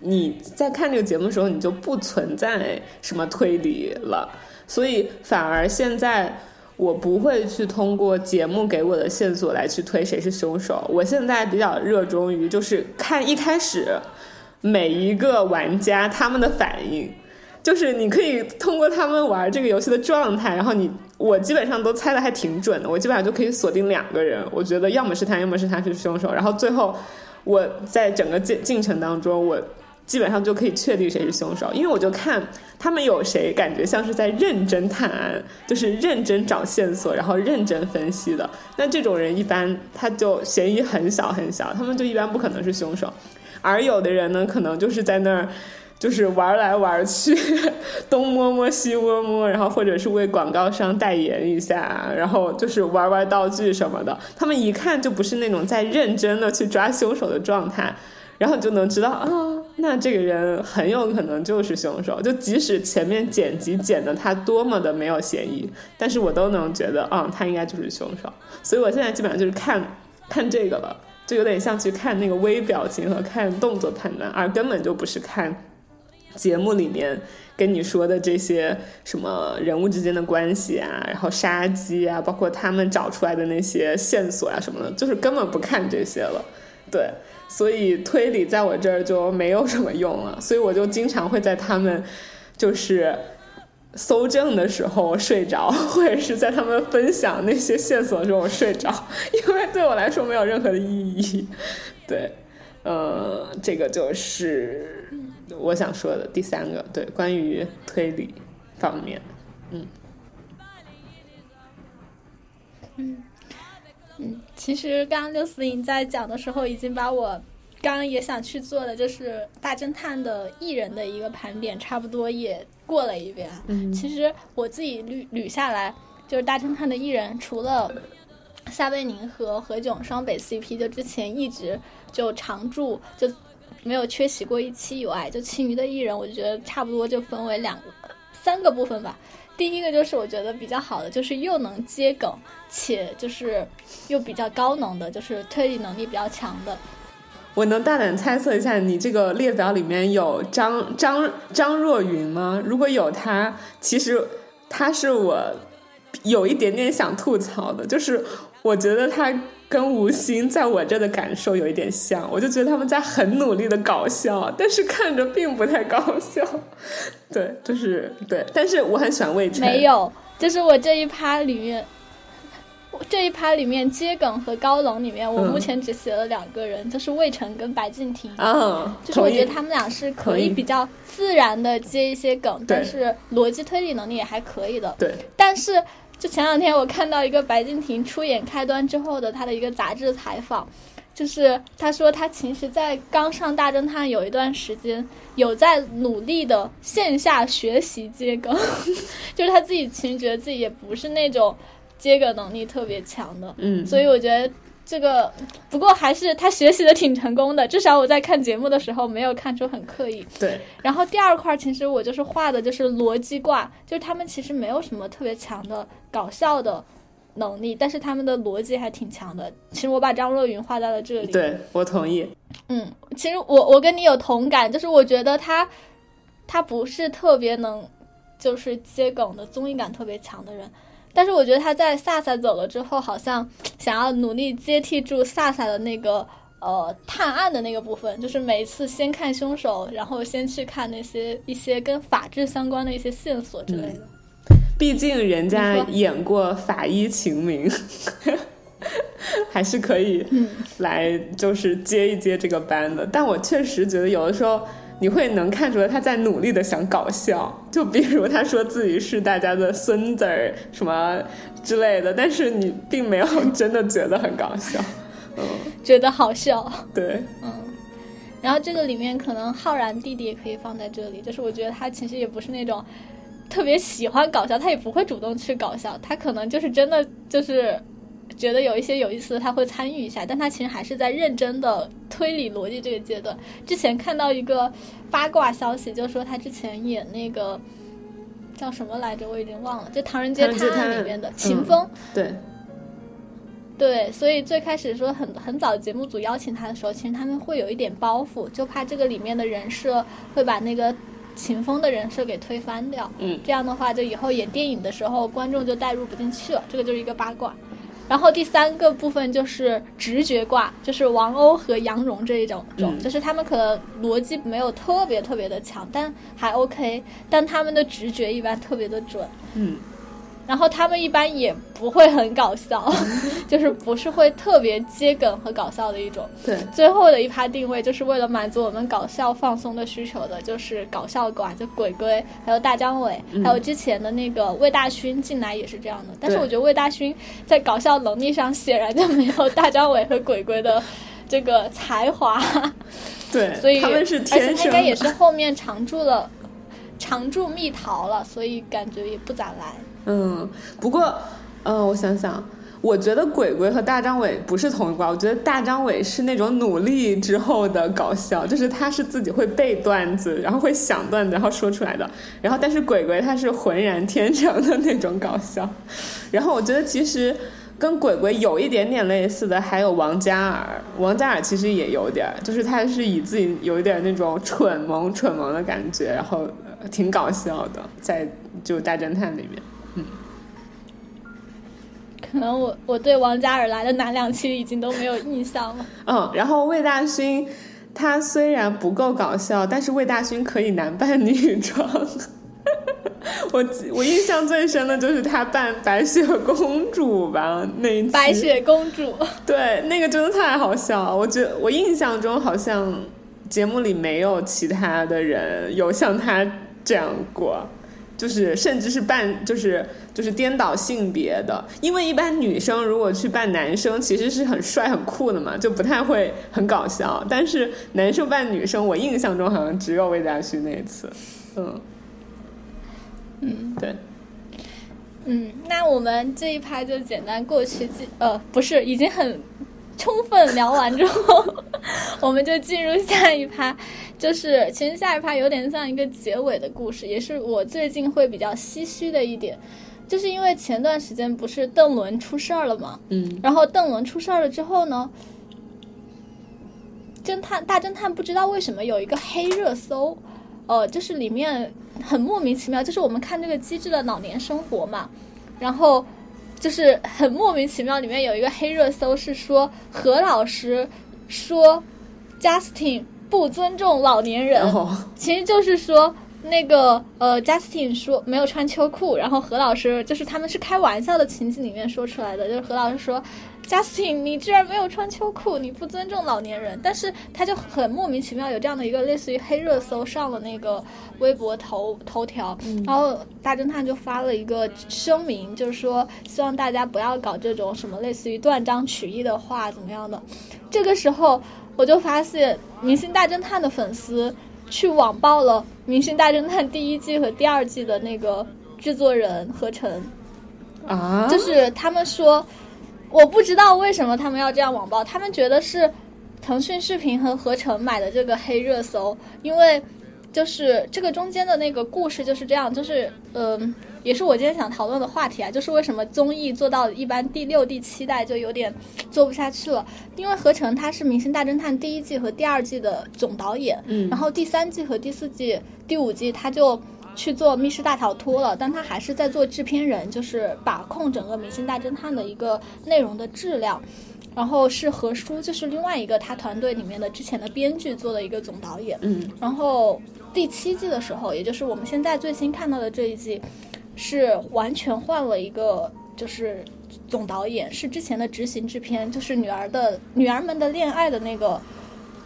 你在看这个节目的时候，你就不存在什么推理了。所以反而现在我不会去通过节目给我的线索来去推谁是凶手。我现在比较热衷于就是看一开始每一个玩家他们的反应。就是你可以通过他们玩这个游戏的状态，然后你我基本上都猜的还挺准的，我基本上就可以锁定两个人，我觉得要么是他，要么是他是凶手，然后最后我在整个进进程当中，我基本上就可以确定谁是凶手，因为我就看他们有谁感觉像是在认真探案，就是认真找线索，然后认真分析的，那这种人一般他就嫌疑很小很小，他们就一般不可能是凶手，而有的人呢，可能就是在那儿。就是玩来玩去，东摸摸西摸摸，然后或者是为广告商代言一下，然后就是玩玩道具什么的。他们一看就不是那种在认真的去抓凶手的状态，然后你就能知道啊，那这个人很有可能就是凶手。就即使前面剪辑剪的他多么的没有嫌疑，但是我都能觉得，嗯，他应该就是凶手。所以我现在基本上就是看看这个了，就有点像去看那个微表情和看动作判断，而根本就不是看。节目里面跟你说的这些什么人物之间的关系啊，然后杀机啊，包括他们找出来的那些线索啊什么的，就是根本不看这些了。对，所以推理在我这儿就没有什么用了，所以我就经常会在他们就是搜证的时候睡着，或者是在他们分享那些线索的时候我睡着，因为对我来说没有任何的意义。对，呃，这个就是我想说的第三个，对，关于推理方面，嗯。嗯嗯，其实刚刚六四零在讲的时候，已经把我刚刚也想去做的，就是大侦探的艺人的一个盘点，差不多也过了一遍。嗯。其实我自己捋捋下来，就是大侦探的艺人，除了夏贝宁和何炅双北 CP，就之前一直就常驻就没有缺席过一期以外，就其余的艺人，我觉得差不多就分为两三个部分吧。第一个就是我觉得比较好的，就是又能接梗，且就是又比较高能的，就是推理能力比较强的。我能大胆猜测一下，你这个列表里面有张张张若昀吗？如果有他，其实他是我有一点点想吐槽的，就是我觉得他跟吴昕在我这的感受有一点像，我就觉得他们在很努力的搞笑，但是看着并不太搞笑。对，就是对，但是我很喜欢魏晨，没有，就是我这一趴里面，我这一趴里面接梗和高冷里面，我嗯目前只写了两个人，就是魏晨跟白敬亭。啊，就是我觉得他们俩是可以比较自然的接一些梗，但是逻辑推理能力也还可以的。对，但是就前两天我看到一个白敬亭出演开端之后的他的一个杂志采访，就是他说他其实，在刚上大侦探有一段时间，有在努力的线下学习接梗，就是他自己其实觉得自己也不是那种接梗能力特别强的，嗯，所以我觉得。这个不过还是他学习的挺成功的，至少我在看节目的时候没有看出很刻意。对，然后第二块，其实我就是画的就是逻辑挂，就是他们其实没有什么特别强的搞笑的能力，但是他们的逻辑还挺强的。其实我把张若昀画在了这里。，对我同意，嗯，其实我我跟你有同感，就是我觉得他他不是特别能就是接梗的综艺感特别强的人。但是我觉得他在萨萨走了之后，好像 想要努力接替住萨萨的那个呃探案的那个部分，就是每一次先看凶手，然后先去看那些一些跟法治相关的一些线索之类的。毕竟人家演过《法医秦明》，还是可以嗯来就是接一接这个班的。但我确实觉得有的时候你会能看出来他在努力的想搞笑，就比如他说自己是大家的孙子儿什么之类的，但是你并没有真的觉得很搞笑。嗯，觉得好笑。对，嗯，然后这个里面可能浩然弟弟也可以放在这里，就是我觉得他其实也不是那种特别喜欢搞笑，他也不会主动去搞笑，他可能就是真的就是觉得有一些有意思的他会参与一下，但他其实还是在认真的推理逻辑这个阶段。之前看到一个八卦消息，就说他之前演那个。叫什么来着？我已经忘了，就《唐人街探案》里面的嗯秦风，对，对，所以最开始说很很早节目组邀请他的时候，其实他们会有一点包袱，就怕这个里面的人设会把那个秦风的人设给推翻掉。嗯这样的话，就以后演电影的时候，观众就代入不进去了。这个就是一个八卦。然后第三个部分就是直觉卦，就是王鸥和杨蓉这一种种，嗯就是他们可能逻辑没有特别特别的强，但还 OK，但他们的直觉一般特别的准。嗯，然后他们一般也不会很搞笑，就是不是会特别接梗和搞笑的一种。对，最后的一趴定位就是为了满足我们搞笑放松的需求的，就是搞笑馆，就鬼鬼，还有大张伟，嗯还有之前的那个魏大勋进来也是这样的。但是我觉得魏大勋在搞笑能力上显然就没有大张伟和鬼鬼的这个才华，对，所以他们是而且天生他应该也是后面常驻了。常驻蜜桃了，所以感觉也不咋来。嗯，不过，嗯、我想想，我觉得鬼鬼和大张伟不是同一挂，我觉得大张伟是那种努力之后的搞笑，就是他是自己会背段子，然后会想段子，然后说出来的。然后，但是鬼鬼他是浑然天成的那种搞笑。然后，我觉得其实跟鬼鬼有一点点类似的，还有王嘉尔。王嘉尔其实也有点，就是他是以自己有一点那种蠢萌蠢萌的感觉，然后挺搞笑的，在就大侦探里面。可能我我对王嘉尔来的哪两期已经都没有印象了。嗯，然后魏大勋他虽然不够搞笑，但是魏大勋可以男扮女装。我我印象最深的就是他扮白雪公主吧，那一次白雪公主，对那个真的太好笑了。我觉得我印象中好像节目里没有其他的人有像他这样过。就是甚至是扮就是就是颠倒性别的，因为一般女生如果去扮男生，其实是很帅很酷的嘛，就不太会很搞笑。但是男生扮女生，我印象中好像只有魏大勋那一次，嗯。嗯。对，嗯，那我们这一趴就简单过去进，呃，不是，已经很充分聊完之后，我们就进入下一趴，就是其实下一趴有点像一个结尾的故事，也是我最近会比较唏嘘的一点，就是因为前段时间不是邓伦出事儿了嘛？嗯然后邓伦出事儿了之后呢，侦探大侦探不知道为什么有一个黑热搜，呃，就是里面很莫名其妙，就是我们看这个机智的老年生活嘛，然后就是很莫名其妙，里面有一个黑热搜是说何老师说 Justin 不尊重老年人，其实就是说那个呃，Justin 说没有穿秋裤，然后何老师就是他们是开玩笑的情景里面说出来的，就是何老师说 Justin 你居然没有穿秋裤，你不尊重老年人，但是他就很莫名其妙有这样的一个类似于黑热搜上了那个微博头头条，然后大侦探就发了一个声明，就是说希望大家不要搞这种什么类似于断章取义的话怎么样的，这个时候我就发现《明星大侦探》的粉丝去网暴了《明星大侦探》第一季和第二季的那个制作人何晨，啊，就是他们说，我不知道为什么他们要这样网暴，他们觉得是腾讯视频和合成买的这个黑热搜，因为就是这个中间的那个故事就是这样，就是嗯、也是我今天想讨论的话题啊，就是为什么综艺做到一般第六、第七代就有点做不下去了，因为合成他是《明星大侦探》第一季和第二季的总导演，嗯。然后第三季和第四季、第五季他就去做《密室大逃脱》了，但他还是在做制片人，就是把控整个《明星大侦探》的一个内容的质量。然后是何叔，就是另外一个他团队里面的之前的编剧做的一个总导演。嗯然后第七季的时候，也就是我们现在最新看到的这一季，是完全换了一个就是总导演，是之前的执行制片，就是女儿的女儿们的恋爱的那个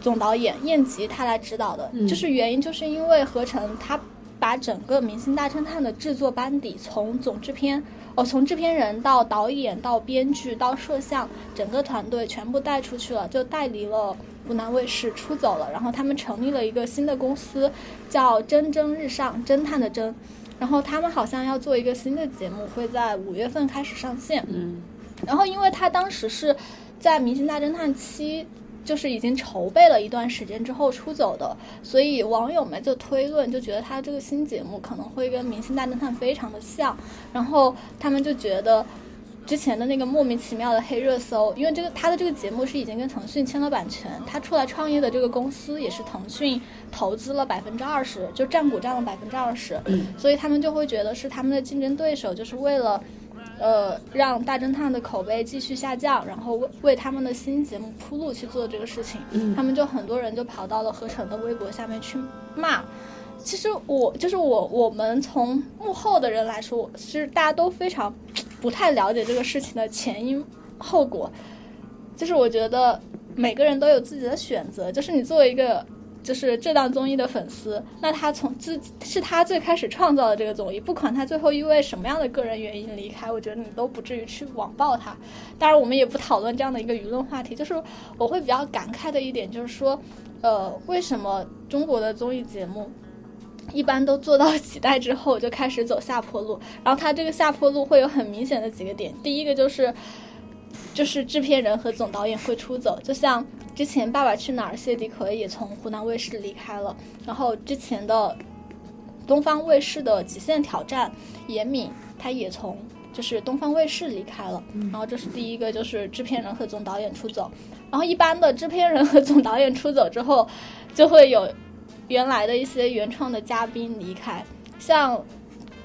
总导演燕吉他来指导的。嗯就是原因就是因为何成他把整个《明星大侦探》的制作班底从总制片。哦，从制片人到导演到编剧到摄像，整个团队全部带出去了，就带离了湖南卫视出走了。然后他们成立了一个新的公司，叫“蒸蒸日上”，侦探的侦。然后他们好像要做一个新的节目，会在五月份开始上线。嗯然后因为他当时是在《明星大侦探七》就是已经筹备了一段时间之后出走的，所以网友们就推论，就觉得他这个新节目可能会跟《明星大侦探》非常的像，然后他们就觉得。之前的那个莫名其妙的黑热搜，因为这个他的这个节目是已经跟腾讯签了版权，他出来创业的这个公司也是腾讯投资了百分之二十，就占股占了百分之二十，所以他们就会觉得是他们的竞争对手，就是为了呃，让大侦探的口碑继续下降，然后为为他们的新节目铺路去做这个事情，嗯他们就很多人就跑到了合成的微博下面去骂。其实我就是我，我们从幕后的人来说，其实大家都非常不太了解这个事情的前因后果。就是我觉得每个人都有自己的选择，就是你作为一个就是这档综艺的粉丝，那他从自是他最开始创造的这个综艺，不管他最后因为什么样的个人原因离开，我觉得你都不至于去网暴他。当然，我们也不讨论这样的一个舆论话题。就是我会比较感慨的一点，就是说，呃，为什么中国的综艺节目？一般都做到几代之后就开始走下坡路，然后它这个下坡路会有很明显的几个点。第一个就是，就是制片人和总导演会出走，就像之前《爸爸去哪儿》谢迪可也从湖南卫视离开了，然后之前的东方卫视的《极限挑战》严敏他也从就是东方卫视离开了，然后这是第一个，就是制片人和总导演出走。然后一般的制片人和总导演出走之后，就会有原来的一些原创的嘉宾离开，像。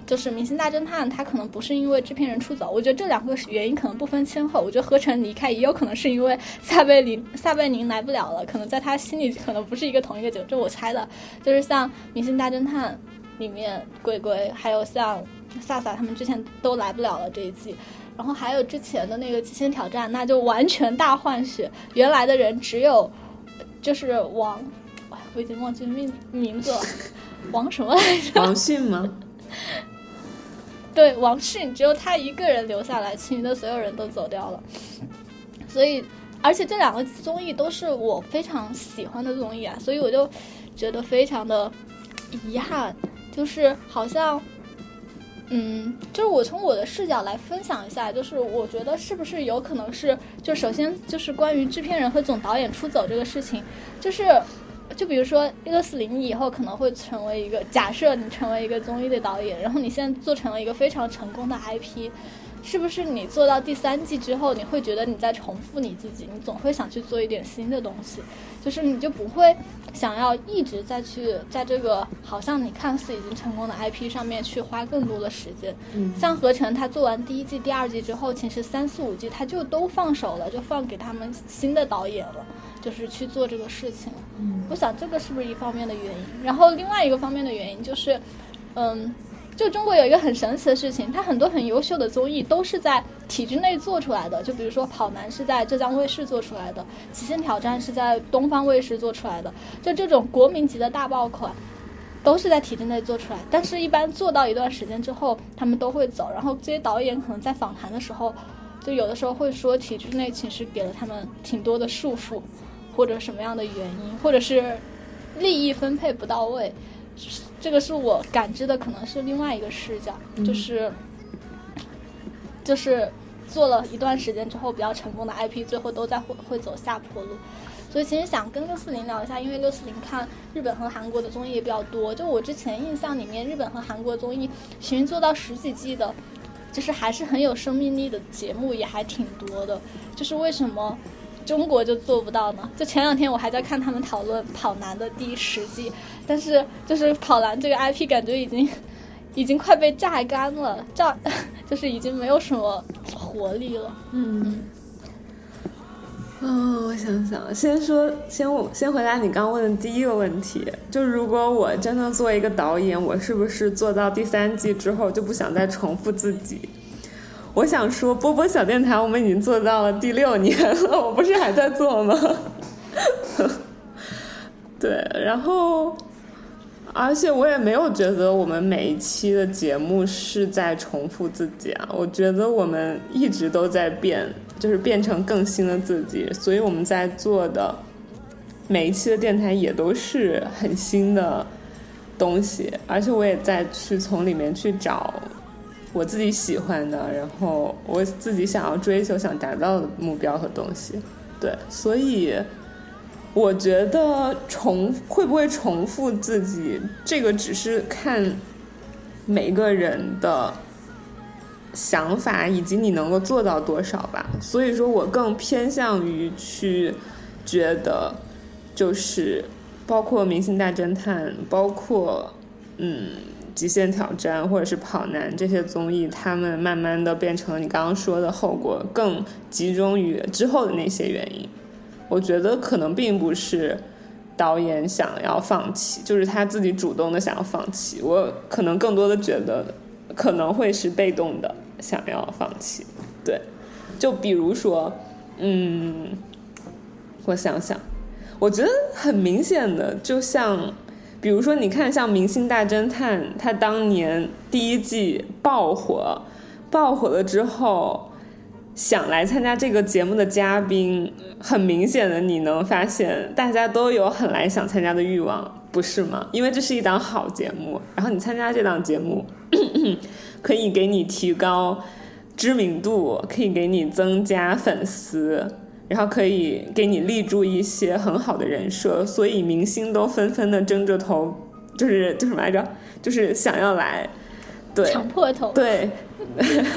就是《明星大侦探》，他可能不是因为制片人出走，我觉得这两个原因可能不分先后。我觉得何晨离开也有可能是因为撒贝宁撒贝宁来不了了，可能在他心里可能不是一个同一个酒，这我猜的。就是像《明星大侦探》里面鬼鬼，还有像萨萨他们之前都来不了了这一季，然后还有之前的那个《极限挑战》，那就完全大换血，原来的人只有就是王，我已经忘记名名字了，王什么来着？王迅吗？对，王迅只有他一个人留下来，其余的所有人都走掉了。所以，而且这两个综艺都是我非常喜欢的综艺啊，所以我就觉得非常的遗憾，就是好像，嗯，就是我从我的视角来分享一下，就是我觉得是不是有可能是，就首先就是关于制片人和总导演出走这个事情，就是。就比如说六四零以后可能会成为一个假设，你成为一个综艺的导演，然后你现在做成了一个非常成功的 IP，是不是你做到第三季之后，你会觉得你在重复你自己，你总会想去做一点新的东西，就是你就不会想要一直再去在这个好像你看似已经成功的 IP 上面去花更多的时间。嗯，像合成他做完第一季、第二季之后，其实三四五季他就都放手了，就放给他们新的导演了。就是去做这个事情，嗯，我想这个是不是一方面的原因？然后另外一个方面的原因就是，嗯，就中国有一个很神奇的事情，它很多很优秀的综艺都是在体制内做出来的。就比如说《跑男》是在浙江卫视做出来的，《极限挑战》是在东方卫视做出来的，就这种国民级的大爆款，都是在体制内做出来。但是，一般做到一段时间之后，他们都会走。然后这些导演可能在访谈的时候，就有的时候会说，体制内其实给了他们挺多的束缚。或者什么样的原因，或者是利益分配不到位，这个是我感知的，可能是另外一个视角，就是就是做了一段时间之后比较成功的 IP，最后都在会会走下坡路。所以其实想跟六四零聊一下，因为六四零看日本和韩国的综艺也比较多，就我之前印象里面，日本和韩国综艺其实做到十几季的，就是还是很有生命力的节目也还挺多的，就是为什么？中国就做不到呢。就前两天我还在看他们讨论《跑男》的第十季，但是就是《跑男》这个 IP 感觉已经 已经快被榨干了，榨 就是已经没有什么活力了。嗯，嗯，我想想，先说先我先回答你刚问的第一个问题，就如果我真的做一个导演，我是不是做到第三季之后就不想再重复自己？我想说，波波小电台，我们已经做到了第六年了，我不是还在做吗？对，然后，而且我也没有觉得我们每一期的节目是在重复自己啊，我觉得我们一直都在变，就是变成更新的自己，所以我们在做的每一期的电台也都是很新的东西，而且我也在去从里面去找。我自己喜欢的，然后我自己想要追求、想达到的目标和东西，对，所以我觉得重会不会重复自己，这个只是看每个人的想法以及你能够做到多少吧。所以说我更偏向于去觉得，就是包括《明星大侦探》，包括嗯。极限挑战或者是跑男这些综艺，他们慢慢的变成了你刚刚说的后果，更集中于之后的那些原因。我觉得可能并不是导演想要放弃，就是他自己主动的想要放弃。我可能更多的觉得可能会是被动的想要放弃。对，就比如说，嗯，我想想，我觉得很明显的，就像。比如说，你看像《明星大侦探》，他当年第一季爆火，爆火了之后，想来参加这个节目的嘉宾，很明显的你能发现，大家都有很来想参加的欲望，不是吗？因为这是一档好节目，然后你参加这档节目，可以给你提高知名度，可以给你增加粉丝。然后可以给你立住一些很好的人设，所以明星都纷纷的争着投，就是就什么来着？就是想要来，对，抢破头，对，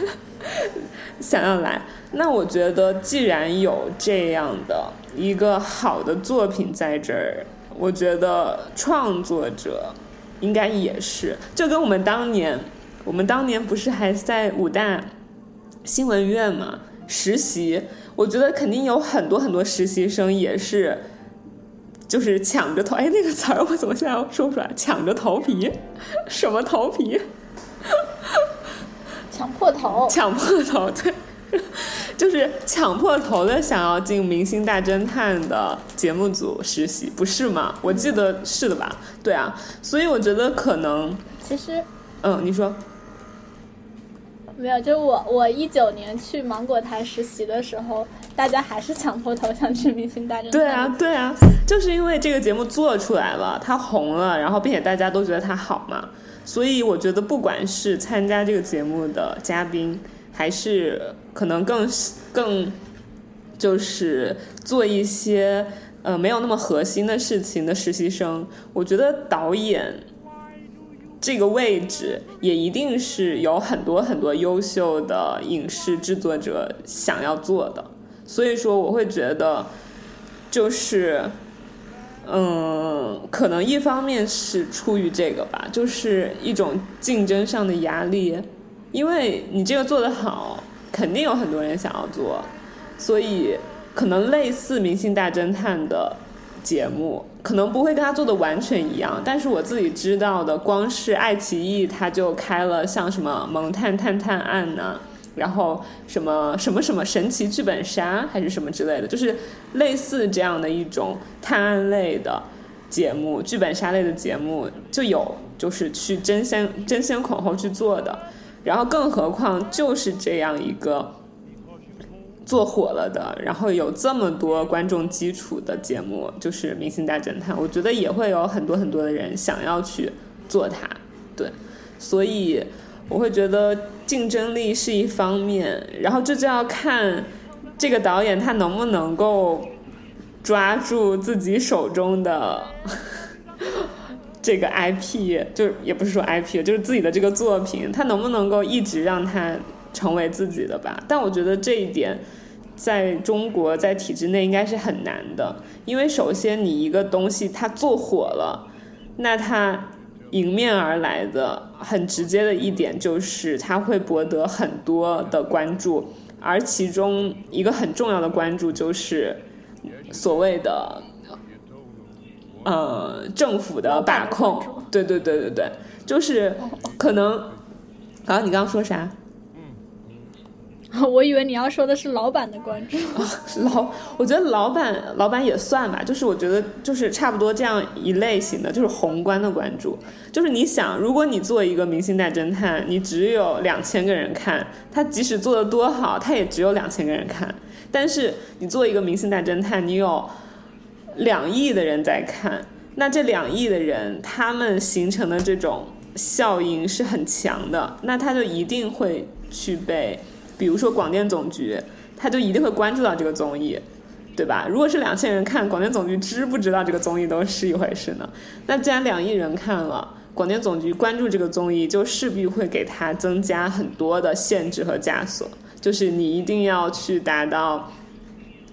想要来。那我觉得，既然有这样的一个好的作品在这儿，我觉得创作者应该也是，就跟我们当年，我们当年不是还在武大新闻院嘛实习，我觉得肯定有很多很多实习生也是，就是抢着头，哎，那个词儿我怎么现在说不出来？抢着头皮，什么头皮？抢破头，抢破头，对，就是抢破头的想要进《明星大侦探》的节目组实习，不是吗？我记得是的吧？对啊，所以我觉得可能，其实嗯，你说，没有，就是我我一九年去芒果台实习的时候，大家还是抢破头想去《明星大侦探》。对啊，对啊，就是因为这个节目做出来了，它红了，然后并且大家都觉得它好嘛。所以我觉得，不管是参加这个节目的嘉宾，还是可能更更就是做一些呃没有那么核心的事情的实习生，我觉得导演这个位置也一定是有很多很多优秀的影视制作者想要做的。所以说，我会觉得就是。嗯，可能一方面是出于这个吧，就是一种竞争上的压力，因为你这个做得好，肯定有很多人想要做，所以可能类似《明星大侦探》的节目，可能不会跟他做的完全一样，但是我自己知道的，光是爱奇艺他就开了像什么《萌探探探案》呐。然后什么什么什么神奇剧本杀还是什么之类的，就是类似这样的一种探案类的节目、剧本杀类的节目，就有就是去争先争先恐后去做的。然后更何况就是这样一个做火了的，然后有这么多观众基础的节目，就是《明星大侦探》，我觉得也会有很多很多的人想要去做它。对，所以。我会觉得竞争力是一方面，然后这就要看这个导演他能不能够抓住自己手中的这个 IP，就是也不是说 IP，就是自己的这个作品，他能不能够一直让它成为自己的吧？但我觉得这一点在中国在体制内应该是很难的，因为首先你一个东西它做火了，那它。迎面而来的很直接的一点就是，他会博得很多的关注，而其中一个很重要的关注就是所谓的呃政府的把控。对对对对对，就是可能。好，你刚刚说啥？我以为你要说的是老板的关注，老，我觉得老板老板也算吧，就是我觉得就是差不多这样一类型的，就是宏观的关注，就是你想，如果你做一个明星大侦探，你只有两千个人看，他即使做的多好，他也只有两千个人看，但是你做一个明星大侦探，你有两亿的人在看，那这两亿的人他们形成的这种效应是很强的，那他就一定会去被。比如说广电总局，他就一定会关注到这个综艺，对吧？如果是两千人看，广电总局知不知道这个综艺都是一回事呢？那既然两亿人看了，广电总局关注这个综艺，就势必会给他增加很多的限制和枷锁，就是你一定要去达到，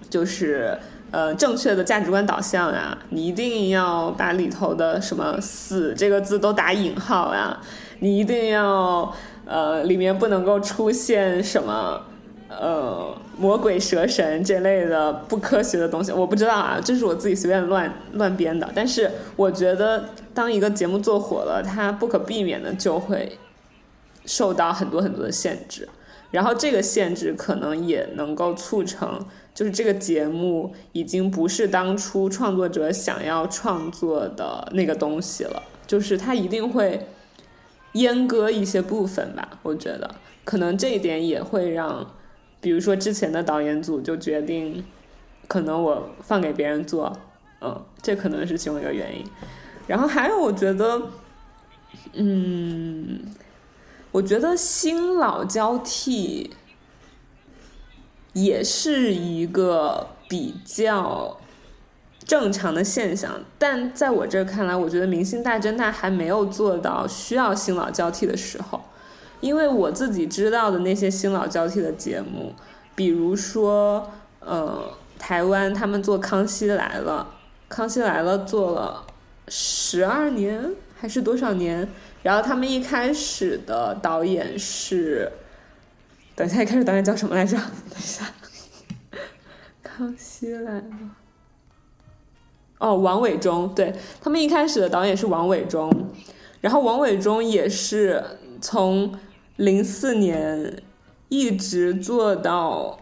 就是呃正确的价值观导向呀，你一定要把里头的什么“死”这个字都打引号呀，你一定要。呃，里面不能够出现什么呃魔鬼蛇神这类的不科学的东西，我不知道啊，这是我自己随便乱乱编的。但是我觉得，当一个节目做火了，它不可避免的就会受到很多很多的限制，然后这个限制可能也能够促成，就是这个节目已经不是当初创作者想要创作的那个东西了，就是它一定会。阉割一些部分吧，我觉得可能这一点也会让，比如说之前的导演组就决定，可能我放给别人做，嗯，这可能是其中一个原因。然后还有，我觉得，嗯，我觉得新老交替也是一个比较。正常的现象，但在我这看来，我觉得《明星大侦探》还没有做到需要新老交替的时候。因为我自己知道的那些新老交替的节目，比如说，呃，台湾他们做《康熙来了》，《康熙来了》做了十二年还是多少年？然后他们一开始的导演是，等一下，一开始导演叫什么来着？等一下，《康熙来了》。哦，王伟忠，对他们一开始的导演是王伟忠，然后王伟忠也是从零四年一直做到，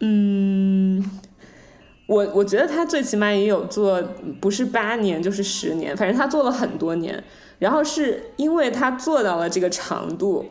嗯，我我觉得他最起码也有做，不是八年就是十年，反正他做了很多年。然后是因为他做到了这个长度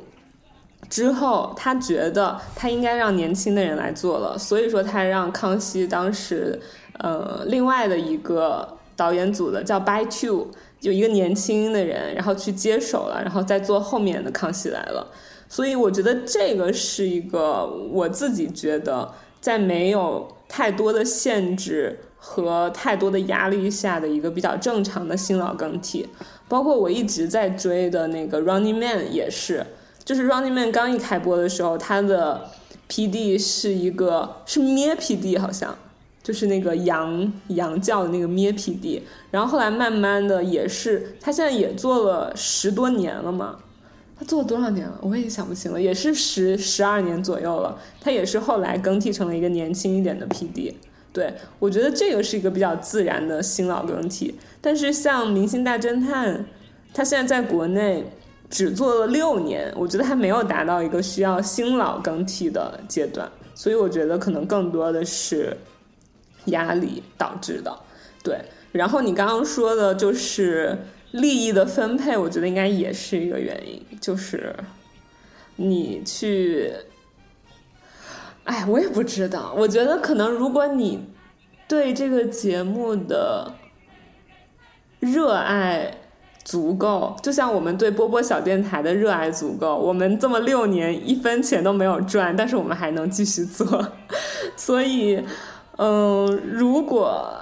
之后，他觉得他应该让年轻的人来做了，所以说他让康熙当时。呃，另外的一个导演组的叫 By Two，有一个年轻的人，然后去接手了，然后再做后面的《康熙来了》。所以我觉得这个是一个我自己觉得在没有太多的限制和太多的压力下的一个比较正常的新老更替。包括我一直在追的那个《Running Man》也是，就是《Running Man》刚一开播的时候，他的 PD 是一个是咩 PD 好像。就是那个羊羊叫的那个咩 PD，然后后来慢慢的也是，他现在也做了十多年了嘛，他做了多少年了？我也想不清了，也是十十二年左右了。他也是后来更替成了一个年轻一点的 PD。对我觉得这个是一个比较自然的新老更替。但是像《明星大侦探》，他现在在国内只做了六年，我觉得还没有达到一个需要新老更替的阶段，所以我觉得可能更多的是。压力导致的，对。然后你刚刚说的就是利益的分配，我觉得应该也是一个原因。就是你去，哎，我也不知道。我觉得可能如果你对这个节目的热爱足够，就像我们对波波小电台的热爱足够，我们这么六年一分钱都没有赚，但是我们还能继续做，所以。嗯，如果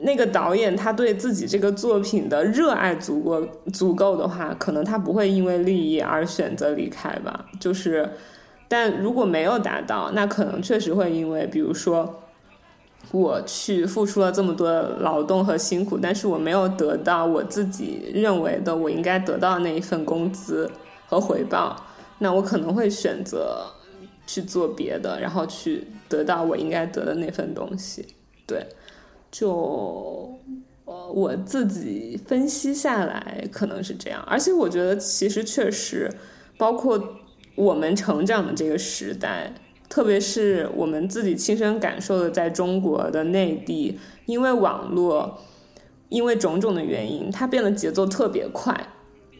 那个导演他对自己这个作品的热爱足够足够的话，可能他不会因为利益而选择离开吧。就是，但如果没有达到，那可能确实会因为，比如说，我去付出了这么多劳动和辛苦，但是我没有得到我自己认为的我应该得到的那一份工资和回报，那我可能会选择去做别的，然后去。得到我应该得的那份东西，对，就呃我自己分析下来可能是这样，而且我觉得其实确实，包括我们成长的这个时代，特别是我们自己亲身感受的，在中国的内地，因为网络，因为种种的原因，它变得节奏特别快，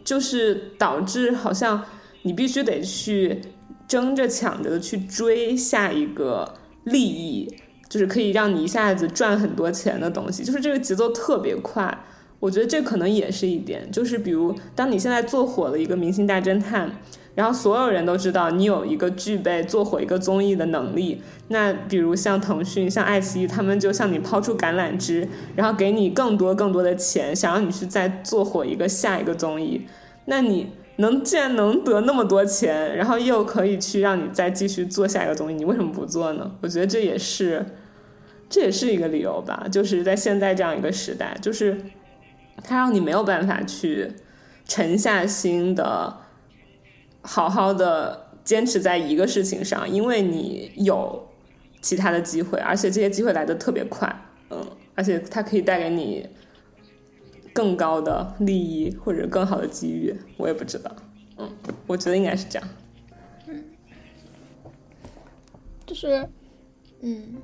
就是导致好像你必须得去争着抢着的去追下一个。利益就是可以让你一下子赚很多钱的东西，就是这个节奏特别快。我觉得这可能也是一点，就是比如当你现在做火了一个明星大侦探，然后所有人都知道你有一个具备做火一个综艺的能力，那比如像腾讯、像爱奇艺，他们就向你抛出橄榄枝，然后给你更多更多的钱，想让你去再做火一个下一个综艺，那你。能既然能得那么多钱，然后又可以去让你再继续做下一个综艺，你为什么不做呢？我觉得这也是，这也是一个理由吧。就是在现在这样一个时代，就是它让你没有办法去沉下心的，好好的坚持在一个事情上，因为你有其他的机会，而且这些机会来的特别快，嗯，而且它可以带给你。更高的利益或者更好的机遇，我也不知道。嗯，我觉得应该是这样。嗯，就是，嗯，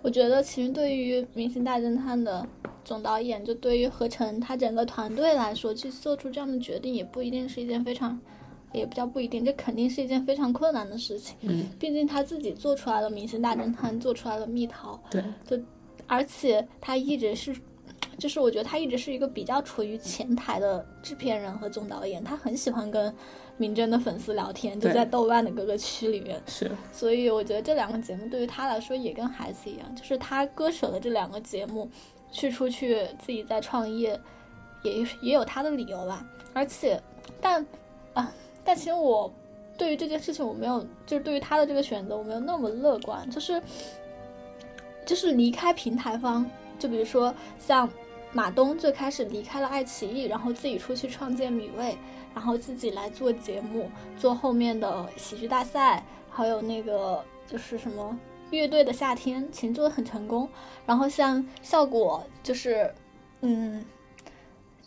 我觉得其实对于《明星大侦探》的总导演，就对于合成他整个团队来说，去做出这样的决定，也不一定是一件非常，也比较不一定，这肯定是一件非常困难的事情。嗯，毕竟他自己做出来了《明星大侦探》，做出来了《蜜桃》。对。就，而且他一直是。就是我觉得他一直是一个比较处于前台的制片人和总导演，他很喜欢跟明侦的粉丝聊天，就在豆瓣的各个区里面。是，所以我觉得这两个节目对于他来说也跟孩子一样，就是他割舍了这两个节目，去出去自己在创业，也也有他的理由吧。而且但啊，但其实我对于这件事情我没有，就是对于他的这个选择我没有那么乐观，就是就是离开平台方，就比如说像马东最开始离开了爱奇艺，然后自己出去创建米未，然后自己来做节目，做后面的喜剧大赛，还有那个就是什么乐队的夏天，其实做的很成功。然后像效果就是，嗯。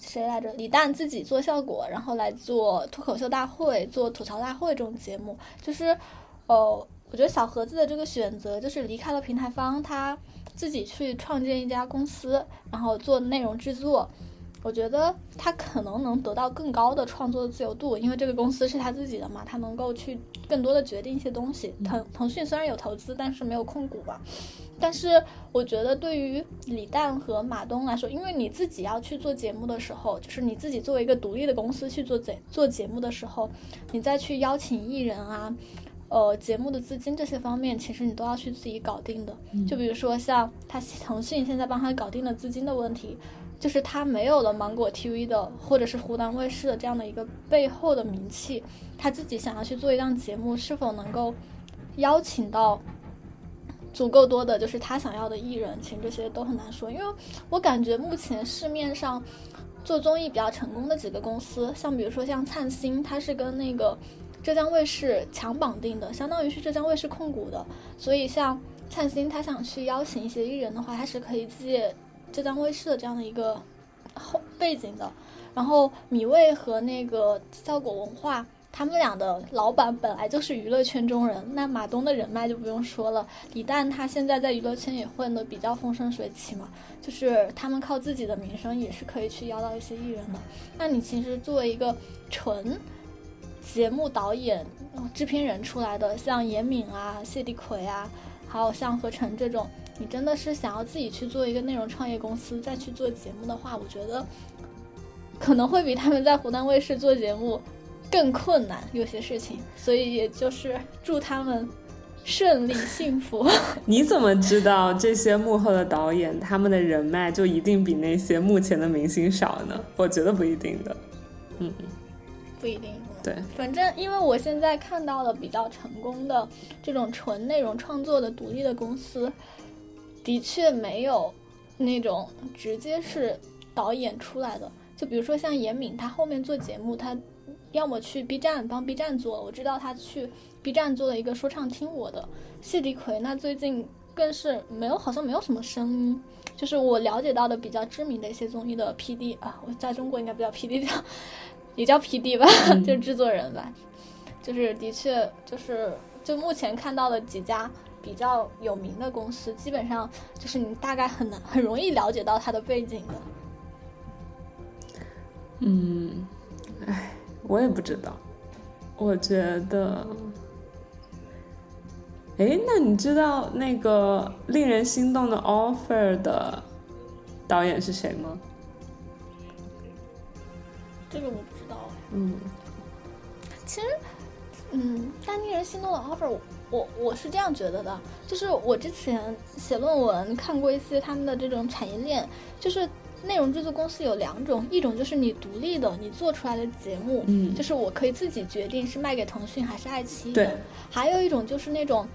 谁来着？李诞自己做效果，然后来做脱口秀大会、做吐槽大会这种节目，就是，呃，我觉得小盒子的这个选择就是离开了平台方，他自己去创建一家公司，然后做内容制作。我觉得他可能能得到更高的创作自由度，因为这个公司是他自己的嘛，他能够去更多的决定一些东西。腾腾讯虽然有投资，但是没有控股吧。但是我觉得对于李诞和马东来说，因为你自己要去做节目的时候，就是你自己作为一个独立的公司去做节做节目的时候，你再去邀请艺人啊，呃，节目的资金这些方面，其实你都要去自己搞定的。就比如说像他腾讯现在帮他搞定了资金的问题，就是他没有了芒果 TV 的或者是湖南卫视的这样的一个背后的名气，他自己想要去做一档节目，是否能够邀请到足够多的就是他想要的艺人，其实这些都很难说，因为我感觉目前市面上做综艺比较成功的几个公司，像比如说像灿星，它是跟那个浙江卫视强绑定的，相当于是浙江卫视控股的，所以像灿星，他想去邀请一些艺人的话，他是可以借浙江卫视的这样的一个后背景的。然后米未和那个效果文化，他们俩的老板本来就是娱乐圈中人，那马东的人脉就不用说了。李诞他现在在娱乐圈也混得比较风生水起嘛，就是他们靠自己的名声也是可以去邀到一些艺人的。那你其实作为一个纯节目导演、制片人出来的，像严敏啊、谢帝奎啊，还有像何晨这种，你真的是想要自己去做一个内容创业公司，再去做节目的话，我觉得可能会比他们在湖南卫视做节目更困难，有些事情。所以也就是祝他们顺利幸福。你怎么知道这些幕后的导演他们的人脉就一定比那些目前的明星少呢？我觉得不一定的。嗯，不一定。对，反正因为我现在看到了比较成功的这种纯内容创作的独立的公司，的确没有那种直接是导演出来的。就比如说像严敏，他后面做节目，他要么去 B 站帮 B 站做，我知道他去 B 站做了一个说唱听我的。谢迪奎那最近更是没有，好像没有什么声音。就是我了解到的比较知名的一些综艺的 PD 啊，我在中国应该不叫 PD 叫。也叫 PD 吧，嗯就是制作人吧，就是的确就是就目前看到的几家比较有名的公司，基本上就是你大概很难很容易了解到它的背景的。嗯，哎，我也不知道，我觉得，哎，那你知道那个令人心动的 offer 的导演是谁吗？这个我不知道哎。嗯，其实，嗯，但令人心动的 offer，我我我是这样觉得的，就是我之前写论文看过一些他们的这种产业链，就是内容制作公司有两种，一种就是你独立的，你做出来的节目，嗯就是我可以自己决定是卖给腾讯还是爱奇艺还有一种就是那种。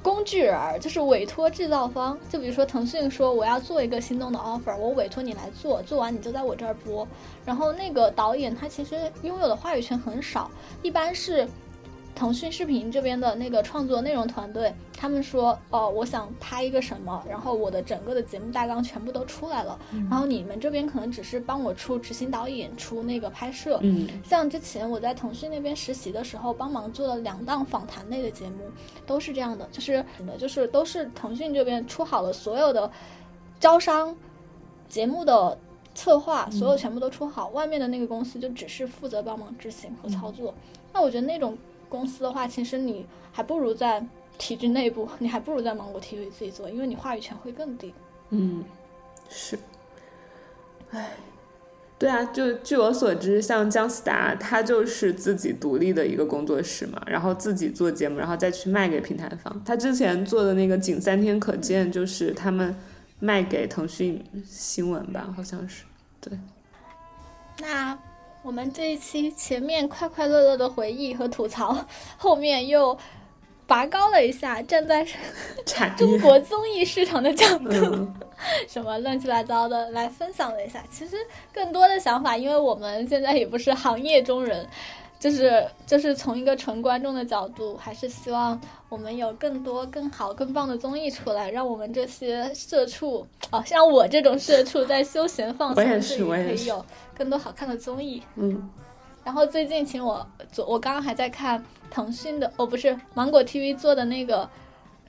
工具人儿就是委托制造方，就比如说腾讯说我要做一个心动的 offer，我委托你来做，做完你就在我这儿播。然后那个导演他其实拥有的话语权很少，一般是腾讯视频这边的那个创作内容团队，他们说哦，我想拍一个什么，然后我的整个的节目大纲全部都出来了，然后你们这边可能只是帮我出执行导演，出那个拍摄。嗯。像之前我在腾讯那边实习的时候，帮忙做了两档访谈类的节目，都是这样的，就是就是都是腾讯这边出好了所有的招商节目的策划，所有全部都出好，外面的那个公司就只是负责帮忙执行和操作。那我觉得那种公司的话，其实你还不如在体制内部，你还不如在芒果 TV 自己做，因为你话语权会更低。嗯，是，唉，对啊，就据我所知，像姜思达，他就是自己独立的一个工作室嘛，然后自己做节目，然后再去卖给平台方。他之前做的那个《仅三天可见》，就是他们卖给腾讯新闻吧，好像是。对，那我们这一期前面快快乐乐的回忆和吐槽，后面又拔高了一下，站在 中，国综艺市场的角度，嗯 什么乱七八糟的来分享了一下。其实更多的想法，因为我们现在也不是行业中人，就是就是从一个纯观众的角度，还是希望我们有更多、更好、更棒的综艺出来，让我们这些社畜哦，像我这种社畜在休闲放松我也是之余，我也是可以有更多好看的综艺。嗯然后最近请我昨我刚刚还在看腾讯的，哦不是芒果 TV 做的那个，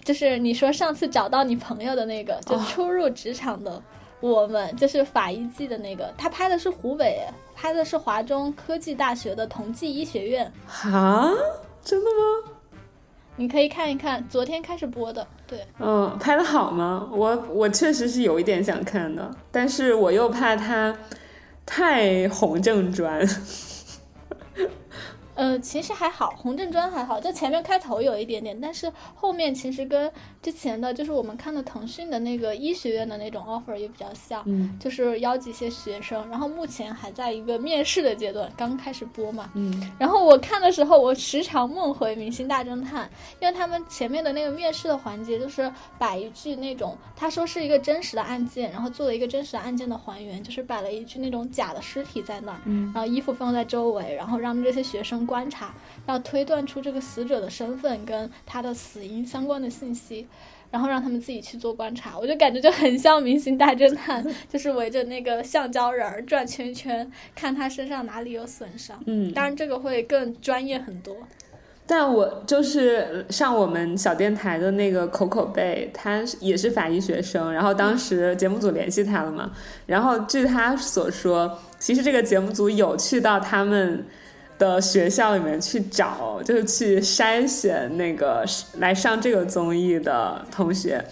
就是你说上次找到你朋友的那个，就哦初入职场的我们，就是法医季的那个，他拍的是湖北，拍的是华中科技大学的同济医学院，哈，真的吗？你可以看一看，昨天开始播的，对，嗯，拍的好吗？我我确实是有一点想看的，但是我又怕他太红正专。呃，其实还好，红正专还好，就前面开头有一点点，但是后面其实跟之前的，就是我们看的腾讯的那个医学院的那种 offer 也比较像，嗯就是邀集一些学生，然后目前还在一个面试的阶段，刚开始播嘛。嗯然后我看的时候，我时常梦回《明星大侦探》，因为他们前面的那个面试的环节，就是摆一句那种，他说是一个真实的案件，然后做了一个真实的案件的还原，就是摆了一具那种假的尸体在那儿，嗯然后衣服放在周围，然后让这些学生观察，要推断出这个死者的身份跟他的死因相关的信息。然后让他们自己去做观察，我就感觉就很像《明星大侦探》，就是围着那个橡胶人儿转圈圈，看他身上哪里有损伤。嗯，当然，这个会更专业很多。但我就是上我们小电台的那个口口贝，他也是法医学生，然后当时节目组联系他了嘛，然后据他所说，其实这个节目组有去到他们的学校里面去找，就是去筛选那个来上这个综艺的同学，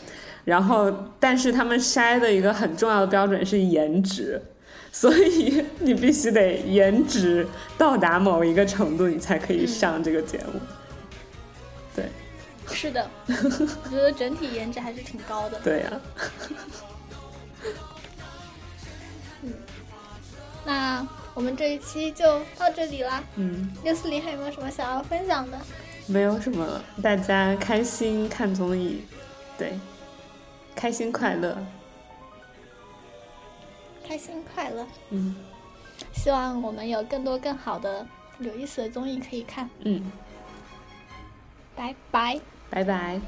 然后但是他们筛的一个很重要的标准是颜值。所以你必须得颜值到达某一个程度，你才可以上这个节目。对是的，我觉得整体颜值还是挺高的。对呀、嗯那我们这一期就到这里啦。嗯，六四零还有没有什么想要分享的？没有什么了，大家开心看综艺，对，开心快乐，开心快乐，嗯希望我们有更多更好的有意思的综艺可以看。嗯，拜拜。拜拜。